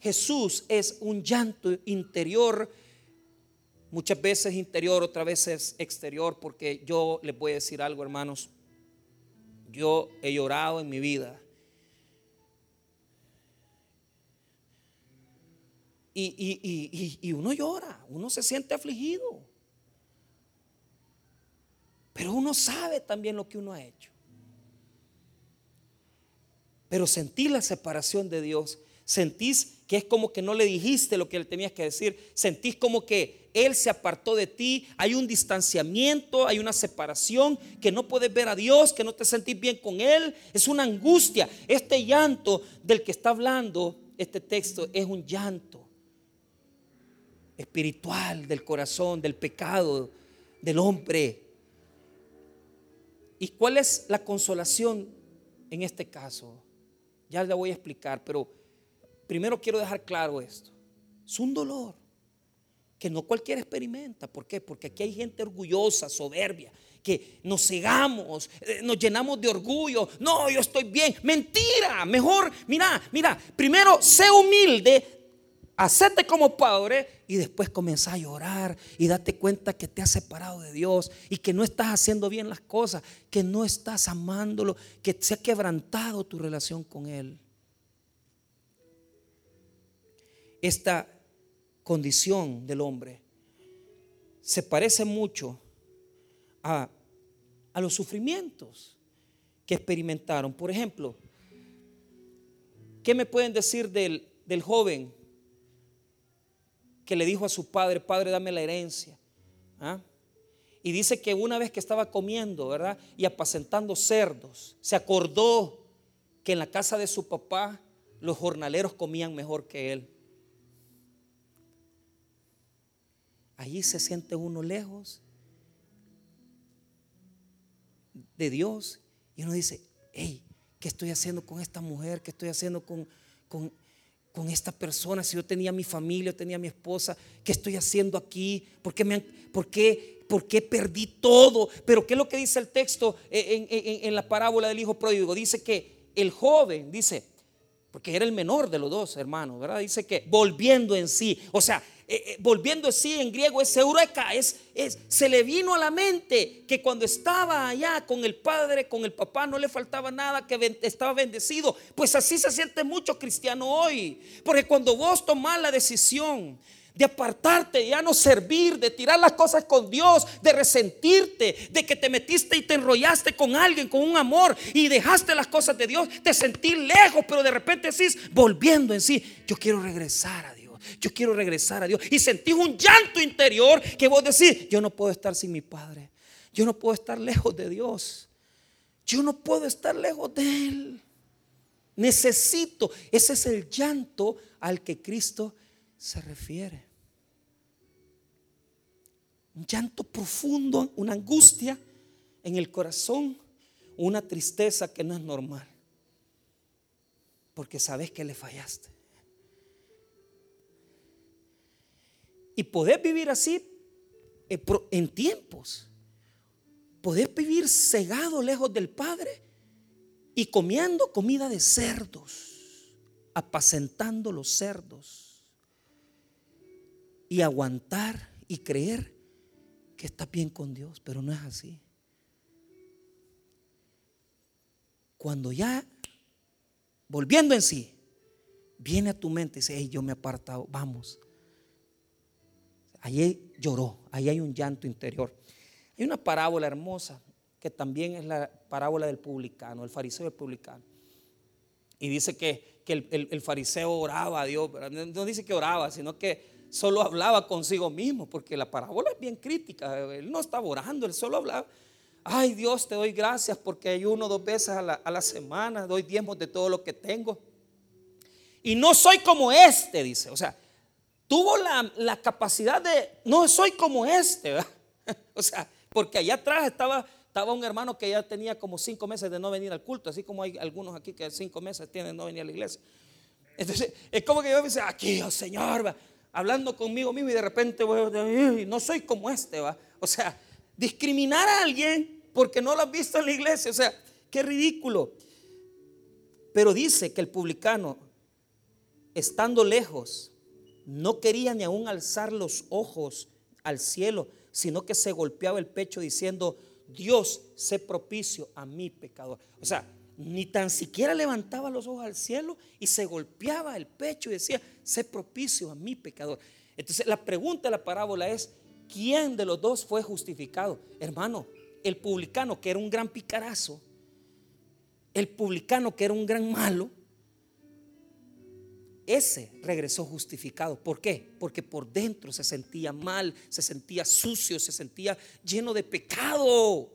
A: Jesús es un llanto interior Muchas veces interior, otras veces exterior, porque yo les voy a decir algo, hermanos. Yo he llorado en mi vida. Y, uno llora, uno se siente afligido. Pero uno sabe también lo que uno ha hecho. Pero sentir la separación de Dios, sentís que es como que no le dijiste lo que le tenías que decir, sentís como que él se apartó de ti, hay un distanciamiento, hay una separación, que no puedes ver a Dios, que no te sentís bien con Él, es una angustia. Este llanto del que está hablando este texto es un llanto espiritual del corazón, del pecado, del hombre. ¿Y cuál es la consolación en este caso? Ya le voy a explicar, pero primero quiero dejar claro esto. Es un dolor que no cualquiera experimenta. ¿Por qué? Porque aquí hay gente orgullosa, soberbia, que nos cegamos, eh, nos llenamos de orgullo. No, yo estoy bien. Mentira. Mejor, mira, mira, primero sé humilde, hacete como padre y después comienza a llorar y date cuenta que te has separado de Dios y que no estás haciendo bien las cosas, que no estás amándolo, que se ha quebrantado tu relación con Él. Esta condición del hombre se parece mucho a, a los sufrimientos que experimentaron. Por ejemplo, ¿qué me pueden decir del, del joven que le dijo a su padre, padre, dame la herencia? ¿Ah? Y dice que una vez que estaba comiendo, ¿verdad? Y apacentando cerdos, se acordó que en la casa de su papá los jornaleros comían mejor que él. Allí se siente uno lejos de Dios y uno dice, hey, ¿qué estoy haciendo con esta mujer? ¿Qué estoy haciendo con, con, esta persona? Si yo tenía mi familia, yo tenía mi esposa, ¿qué estoy haciendo aquí? ¿Por qué, me por qué, por qué perdí todo? Pero ¿qué es lo que dice el texto en, en la parábola del hijo pródigo? Dice que el joven, dice, porque era el menor de los dos hermanos, ¿verdad? Dice que volviendo en sí, o sea, eh, eh, volviendo así en griego es eureka, es, es, se le vino a la mente que cuando estaba allá con el padre, con el papá, no le faltaba nada, que estaba bendecido. Pues así se siente mucho cristiano hoy, porque cuando vos tomás la decisión de apartarte, ya no servir, de tirar las cosas con Dios, de resentirte, de que te metiste y te enrollaste con alguien, con un amor y dejaste las cosas de Dios, te sentí lejos, pero de repente decís, volviendo en sí, yo quiero regresar a Dios. Yo quiero regresar a Dios. Y sentís un llanto interior que vos decís, yo no puedo estar sin mi Padre. Yo no puedo estar lejos de Dios. Yo no puedo estar lejos de Él. Necesito. Ese es el llanto al que Cristo se refiere. Un llanto profundo, una angustia en el corazón, una tristeza que no es normal. Porque sabes que le fallaste. Y poder vivir así eh, en tiempos. Poder vivir cegado lejos del Padre y comiendo comida de cerdos, apacentando los cerdos. Y aguantar y creer que está bien con Dios, pero no es así. Cuando ya, volviendo en sí, viene a tu mente y dice, yo me he apartado, vamos, Allí lloró, ahí hay un llanto interior. Hay una parábola hermosa que también es la parábola del publicano, el fariseo del publicano. Y dice que, el, fariseo oraba a Dios, no dice que oraba, sino que solo hablaba consigo mismo, porque la parábola es bien crítica. Él no estaba orando, él solo hablaba. Ay Dios, te doy gracias porque hay uno dos veces a la, a la semana, doy diezmos de todo lo que tengo. Y no soy como este, dice. O sea, tuvo la, capacidad de, no soy como este, o sea, porque allá atrás estaba, un hermano que ya tenía como cinco meses de no venir al culto, así como hay algunos aquí que cinco meses tienen de no venir a la iglesia. Entonces, es como que yo me dice, aquí, oh Señor, hablando conmigo mismo y de repente no soy como este, va. O sea, discriminar a alguien porque no lo has visto en la iglesia, o sea, qué ridículo. Pero dice que el publicano, estando lejos, no quería ni aún alzar los ojos al cielo, sino que se golpeaba el pecho diciendo, Dios, sé propicio a mi pecador. O sea, ni tan siquiera levantaba los ojos al cielo y se golpeaba el pecho y decía, sé propicio a mi pecador. Entonces la pregunta de la parábola es, ¿quién de los dos fue justificado? Hermano, el publicano que era un gran picarazo, el publicano que era un gran malo, ese regresó justificado. ¿Por qué? Porque por dentro se sentía mal, se sentía sucio, se sentía lleno de pecado.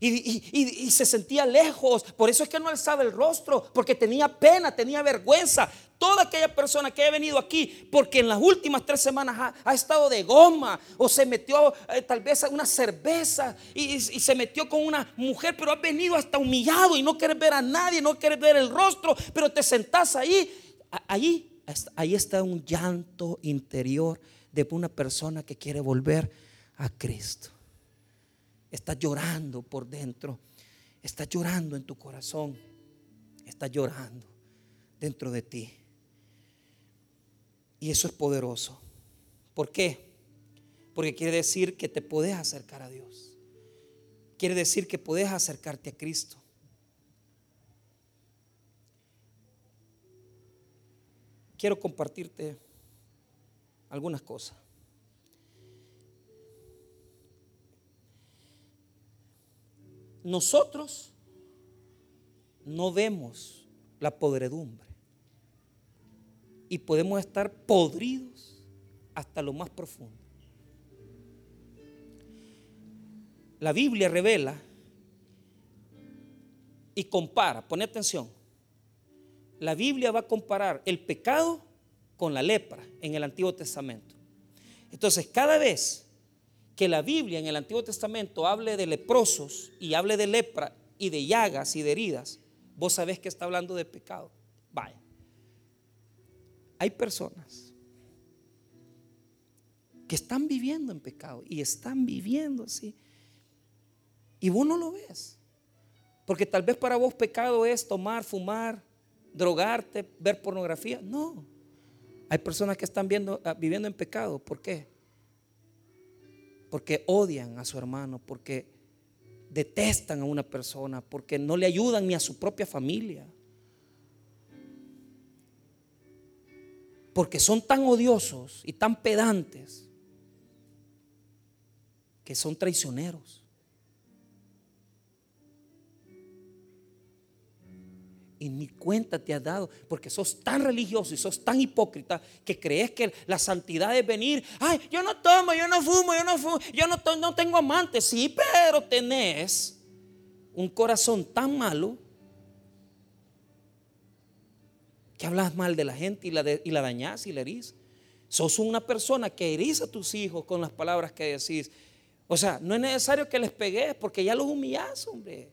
A: Y, se sentía lejos. Por eso es que no alzaba el rostro, porque tenía pena, tenía vergüenza. Toda aquella persona que ha venido aquí, porque en las últimas tres semanas ha, estado de goma o se metió eh, tal vez a una cerveza y, se metió con una mujer, pero ha venido hasta humillado y no quieres ver a nadie, no quieres ver el rostro, pero te sentás ahí ahí, ahí está un llanto interior de una persona que quiere volver a Cristo. Estás llorando por dentro. Estás llorando en tu corazón. Estás llorando dentro de ti. Y eso es poderoso. ¿Por qué? Porque quiere decir que te puedes acercar a Dios. Quiere decir que puedes acercarte a Cristo. Quiero compartirte algunas cosas. Nosotros no vemos la podredumbre y podemos estar podridos hasta lo más profundo. La Biblia revela y compara, pone atención, la Biblia va a comparar el pecado con la lepra en el Antiguo Testamento. Entonces, cada vez que la Biblia en el Antiguo Testamento hable de leprosos y hable de lepra y de llagas y de heridas, vos sabés que está hablando de pecado. Vaya. Hay personas que están viviendo en pecado y están viviendo así. Y vos no lo ves. Porque tal vez para vos pecado es tomar, fumar, drogarte, ver pornografía. No. Hay personas que están viendo, ah, viviendo en pecado. ¿Por qué? Porque odian a su hermano, porque detestan a una persona, porque no le ayudan ni a su propia familia. Porque son tan odiosos y tan pedantes que son traicioneros. Y ni cuenta te has dado, porque sos tan religioso y sos tan hipócrita que crees que la santidad es venir, ay, yo no tomo, yo no fumo, yo no fumo, yo no, tengo amantes, sí, pero tenés un corazón tan malo que hablas mal de la gente y la, y la dañás y la herís. Sos una persona que herís a tus hijos con las palabras que decís. O sea, no es necesario que les pegues porque ya los humillás, hombre.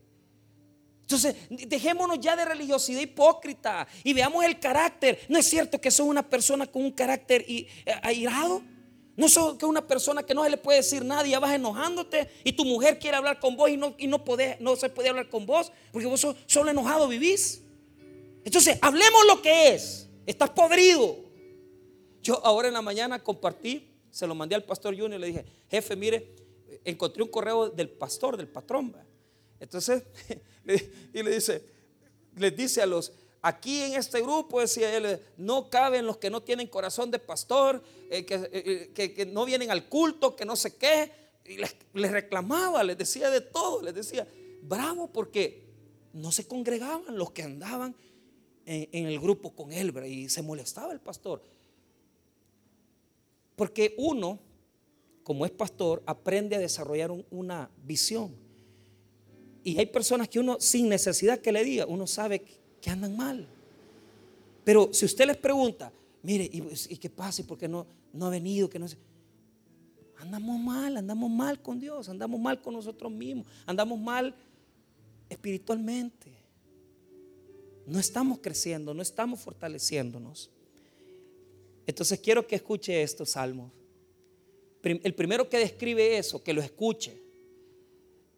A: Entonces, dejémonos ya de religiosidad hipócrita y veamos el carácter. ¿No es cierto que sos una persona con un carácter eh, airado? No sos que una persona que no se le puede decir nada y ya vas enojándote y tu mujer quiere hablar con vos y no, y no, no se puede hablar con vos porque vos solo enojado vivís. Entonces, hablemos lo que es. Estás podrido. Yo ahora en la mañana compartí, se lo mandé al pastor Junior le dije, jefe, mire, encontré un correo del pastor, del patrón. Entonces, y le dice, les dice a los, aquí en este grupo, decía él, no caben los que no tienen corazón de pastor, eh, eh, eh, que, no vienen al culto, que no sé qué. Y les, reclamaba, les decía de todo, les decía, bravo, porque no se congregaban los que andaban en, el grupo con él, y se molestaba el pastor. Porque uno, como es pastor, aprende a desarrollar una visión. Y hay personas que uno, sin necesidad que le diga, uno sabe que andan mal. Pero si usted les pregunta, mire, ¿y, qué pasa? ¿Y por qué no, no ha venido? Que no Andamos mal, andamos mal con Dios, andamos mal con nosotros mismos, andamos mal espiritualmente. No estamos creciendo, no estamos fortaleciéndonos. Entonces quiero que escuche estos salmos. El primero que describe eso, que lo escuche.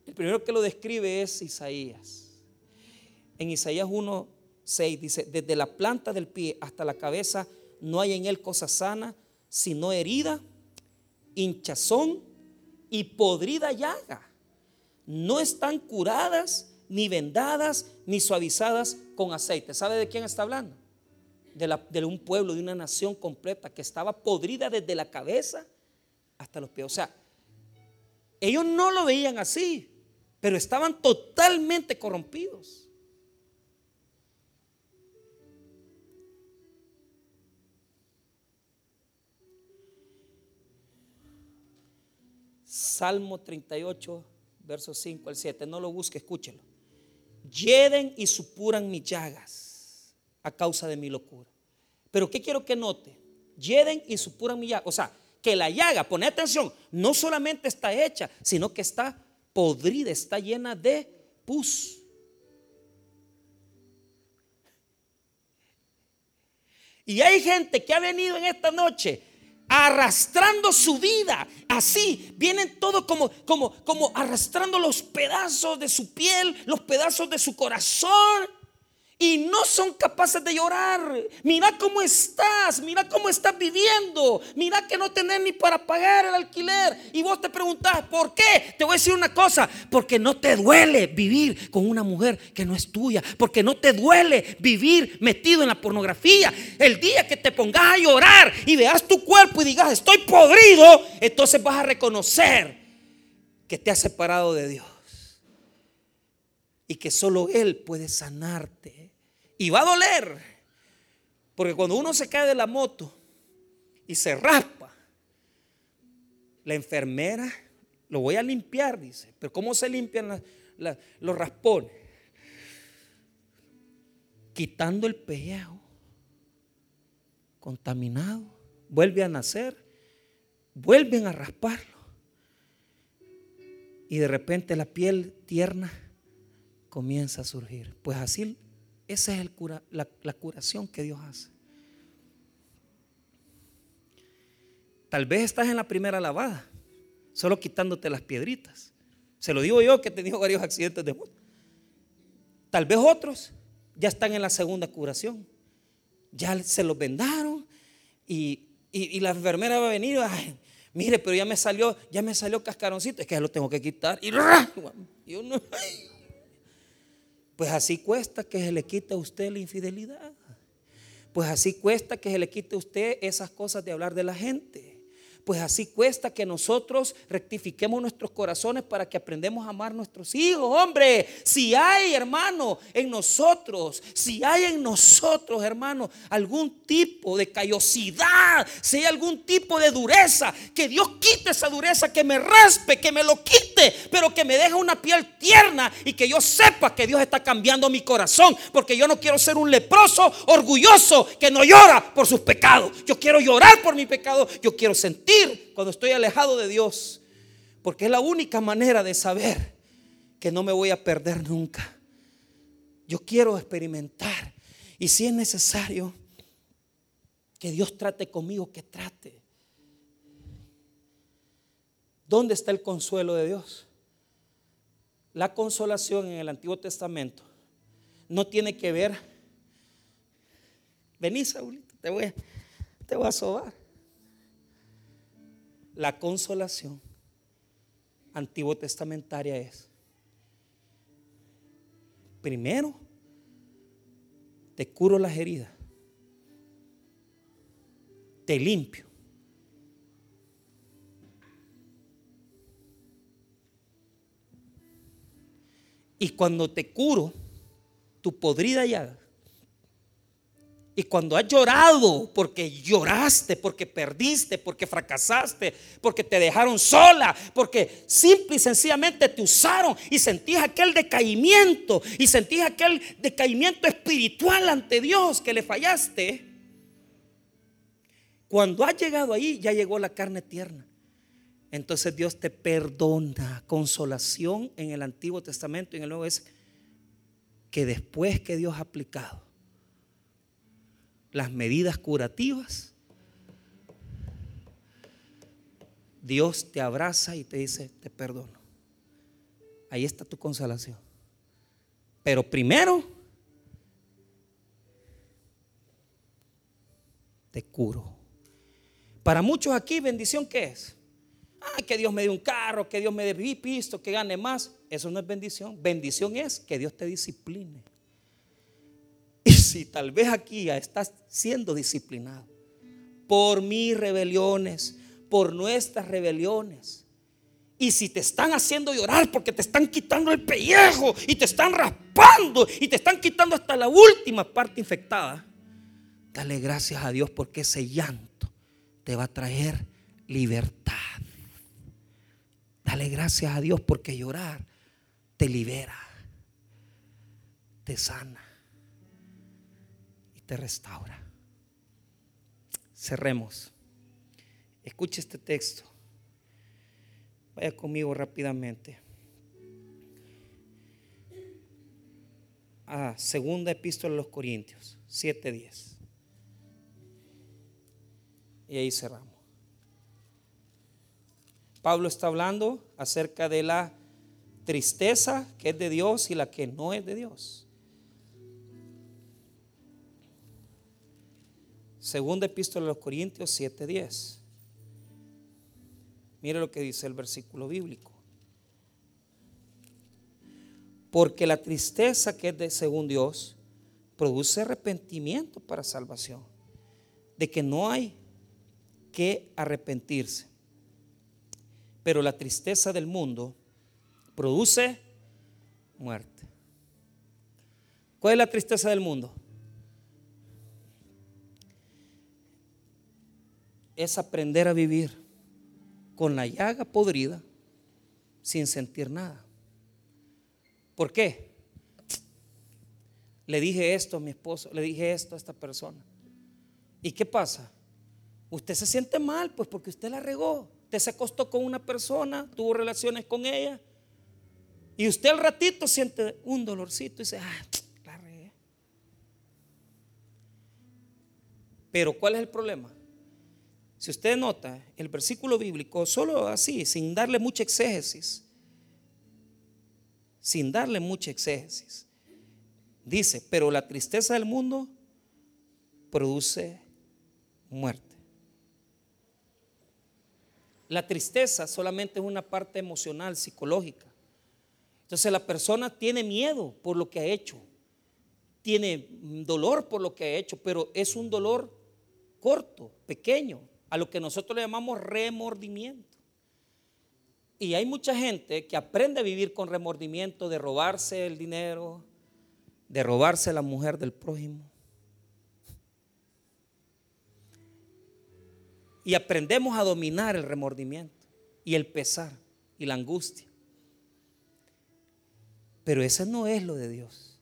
A: El primero que lo describe es Isaías. En Isaías 1, 6 dice, desde la planta del pie hasta la cabeza no hay en él cosa sana, sino herida, hinchazón y podrida llaga. No están curadas, ni vendadas, ni suavizadas con aceite. ¿Sabe de quién está hablando? De, de un pueblo, de una nación completa que estaba podrida desde la cabeza hasta los pies. O sea, ellos no lo veían así pero estaban totalmente corrompidos. Salmo 38, versos 5 al 7. No lo busque, escúchelo. Yeden y supuran mis llagas a causa de mi locura. Pero ¿qué quiero que note? Yeden y supuran mi llagas. O sea, que la llaga, pone atención, no solamente está hecha, sino que está podrida, está llena de pus. Y hay gente que ha venido en esta noche arrastrando su vida. Así vienen todos como, como, como arrastrando los pedazos de su piel, los pedazos de su corazón y no son capaces de llorar. Mira cómo estás, mira cómo estás viviendo, mira que no tenés ni para pagar el alquiler. Y vos te preguntás, ¿por qué? Te voy a decir una cosa, porque no te duele vivir con una mujer que no es tuya, porque no te duele vivir metido en la pornografía. El día que te pongas a llorar y veas tu cuerpo y digas, estoy podrido, entonces vas a reconocer que te has separado de Dios y que solo Él puede sanarte. Y va a doler. Porque cuando uno se cae de la moto y se raspa, la enfermera lo voy a limpiar, dice. Pero ¿cómo se limpian los raspones? Quitando el pellejo contaminado, vuelve a nacer, vuelven a rasparlo. Y de repente la piel tierna comienza a surgir. Pues así esa es la, curación que Dios hace. Tal vez estás en la primera lavada, solo quitándote las piedritas. Se lo digo yo que he tenido varios accidentes de moto. Tal vez otros ya están en la segunda curación. Ya se los vendaron y, la enfermera va a venir. mire, pero ya me salió, ya me salió cascaroncito. Es que ya lo tengo que quitar. Y, yo no, pues así cuesta que se le quite a usted la infidelidad. Pues así cuesta que se le quite a usted esas cosas de hablar de la gente pues así cuesta que nosotros rectifiquemos nuestros corazones para que aprendamos a amar a nuestros hijos. Hombre, si hay, hermano, en nosotros, si hay en nosotros, hermano, algún tipo de callosidad, si hay algún tipo de dureza, que Dios quite esa dureza, que me raspe, que me lo quite, pero que me deje una piel tierna y que yo sepa que Dios está cambiando mi corazón, porque yo no quiero ser un leproso orgulloso que no llora por sus pecados. Yo quiero llorar por mi pecado, yo quiero sentir cuando estoy alejado de Dios, porque es la única manera de saber que no me voy a perder nunca. Yo quiero experimentar y si es necesario que Dios trate conmigo, que trate. ¿Dónde está el consuelo de Dios? La consolación en el Antiguo Testamento no tiene que ver. Vení, Saúlito, te voy, te voy a sobar la consolación antiguo testamentaria es, primero, te curo las heridas, te limpio. Y cuando te curo tu podrida llaga, y cuando has llorado porque lloraste, porque perdiste, porque fracasaste, porque te dejaron sola, porque simple y sencillamente te usaron y sentías aquel decaimiento y sentías aquel decaimiento espiritual ante Dios que le fallaste. Cuando has llegado ahí, ya llegó la carne tierna. Entonces Dios te perdona. Consolación en el Antiguo Testamento y en el Nuevo es que después que Dios ha aplicado las medidas curativas, Dios te abraza y te dice, te perdono. Ahí está tu consolación. Pero primero, te curo. Para muchos aquí, bendición, ¿qué es? Ah, que Dios me dé un carro, que Dios me dé pisto, que gane más. Eso no es bendición. Bendición es que Dios te discipline. Y si tal vez aquí ya estás siendo disciplinado por mis rebeliones, por nuestras rebeliones. Y si te están haciendo llorar porque te están quitando el pellejo y te están raspando y te están quitando hasta la última parte infectada, dale gracias a Dios porque ese llanto te va a traer libertad. Dale gracias a Dios porque llorar te libera, te sana te restaura. Cerremos. Escuche este texto. Vaya conmigo rápidamente. A segunda epístola de los Corintios, 7:10. Y ahí cerramos. Pablo está hablando acerca de la tristeza que es de Dios y la que no es de Dios. Segunda epístola de los Corintios 7:10. Mire lo que dice el versículo bíblico. Porque la tristeza que es de según Dios produce arrepentimiento para salvación. De que no hay que arrepentirse. Pero la tristeza del mundo produce muerte. ¿Cuál es la tristeza del mundo? Es aprender a vivir con la llaga podrida sin sentir nada. ¿Por qué? Le dije esto a mi esposo, le dije esto a esta persona. ¿Y qué pasa? Usted se siente mal, pues porque usted la regó. Usted se acostó con una persona, tuvo relaciones con ella. Y usted al ratito siente un dolorcito y dice, ah, la regué. Pero ¿cuál es el problema? Si usted nota el versículo bíblico, solo así, sin darle mucha exégesis, sin darle mucha exégesis. Dice, pero la tristeza del mundo produce muerte. La tristeza solamente es una parte emocional, psicológica. Entonces la persona tiene miedo por lo que ha hecho, tiene dolor por lo que ha hecho, pero es un dolor corto, pequeño, a lo que nosotros le llamamos remordimiento. Y hay mucha gente que aprende a vivir con remordimiento de robarse el dinero, de robarse la mujer del prójimo. Y aprendemos a dominar el remordimiento y el pesar y la angustia. Pero eso no es lo de Dios.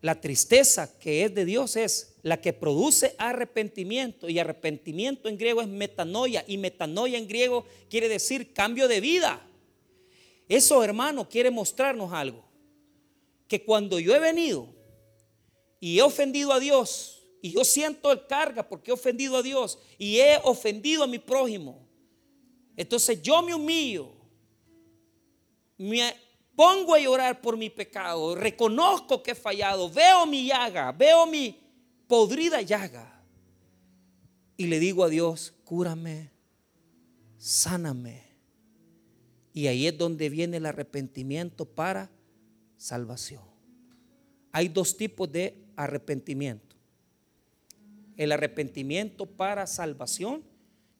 A: La tristeza que es de Dios es la que produce arrepentimiento. Y arrepentimiento en griego es metanoia. Y metanoia en griego quiere decir cambio de vida. Eso, hermano, quiere mostrarnos algo. Que cuando yo he venido y he ofendido a Dios, y yo siento el carga porque he ofendido a Dios y he ofendido a mi prójimo, entonces yo me humillo, me pongo a llorar por mi pecado, reconozco que he fallado, veo mi llaga, veo mi podrida llaga. Y le digo a Dios, cúrame, sáname. Y ahí es donde viene el arrepentimiento para salvación. Hay dos tipos de arrepentimiento. El arrepentimiento para salvación,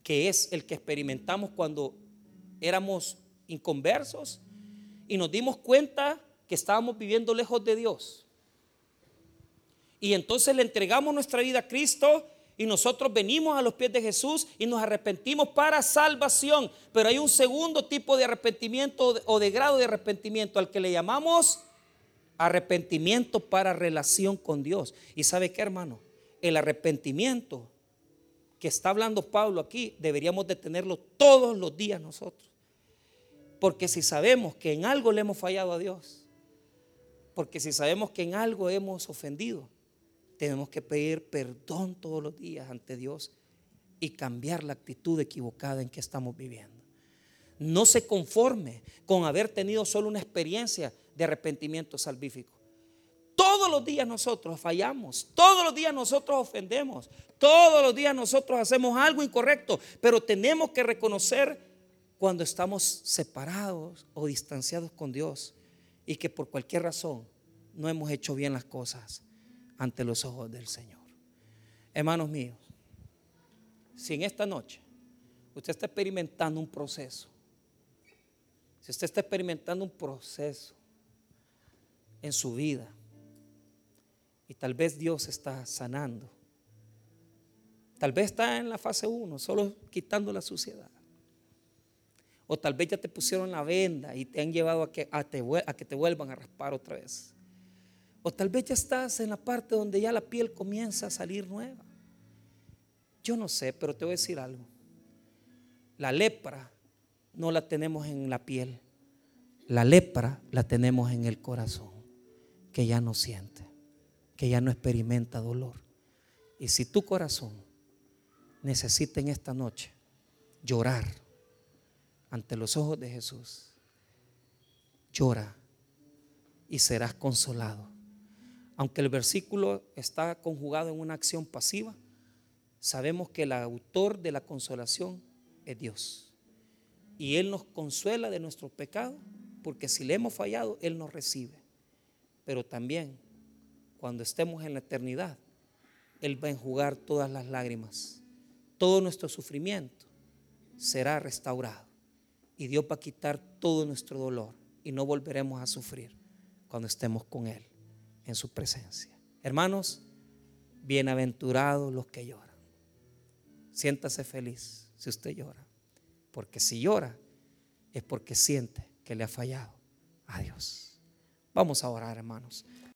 A: que es el que experimentamos cuando éramos inconversos y nos dimos cuenta que estábamos viviendo lejos de Dios. Y entonces le entregamos nuestra vida a Cristo y nosotros venimos a los pies de Jesús y nos arrepentimos para salvación. Pero hay un segundo tipo de arrepentimiento o de grado de arrepentimiento al que le llamamos arrepentimiento para relación con Dios. ¿Y sabe qué, hermano? El arrepentimiento que está hablando Pablo aquí deberíamos de tenerlo todos los días nosotros. Porque si sabemos que en algo le hemos fallado a Dios, porque si sabemos que en algo hemos ofendido, tenemos que pedir perdón todos los días ante Dios y cambiar la actitud equivocada en que estamos viviendo. No se conforme con haber tenido solo una experiencia de arrepentimiento salvífico. Todos los días nosotros fallamos, todos los días nosotros ofendemos, todos los días nosotros hacemos algo incorrecto, pero tenemos que reconocer cuando estamos separados o distanciados con Dios y que por cualquier razón no hemos hecho bien las cosas ante los ojos del Señor. Hermanos míos, si en esta noche usted está experimentando un proceso, si usted está experimentando un proceso en su vida y tal vez Dios está sanando, tal vez está en la fase 1, solo quitando la suciedad. O tal vez ya te pusieron la venda y te han llevado a que, a que te vuelvan a raspar otra vez. O tal vez ya estás en la parte donde ya la piel comienza a salir nueva. Yo no sé, pero te voy a decir algo. La lepra no la tenemos en la piel. La lepra la tenemos en el corazón, que ya no siente, que ya no experimenta dolor. Y si tu corazón necesita en esta noche llorar, ante los ojos de Jesús, llora y serás consolado. Aunque el versículo está conjugado en una acción pasiva, sabemos que el autor de la consolación es Dios. Y Él nos consuela de nuestros pecados, porque si le hemos fallado, Él nos recibe. Pero también, cuando estemos en la eternidad, Él va a enjugar todas las lágrimas, todo nuestro sufrimiento será restaurado. Y Dios va a quitar todo nuestro dolor y no volveremos a sufrir cuando estemos con Él en su presencia. Hermanos, bienaventurados los que lloran. Siéntase feliz si usted llora. Porque si llora es porque siente que le ha fallado a Dios. Vamos a orar, hermanos.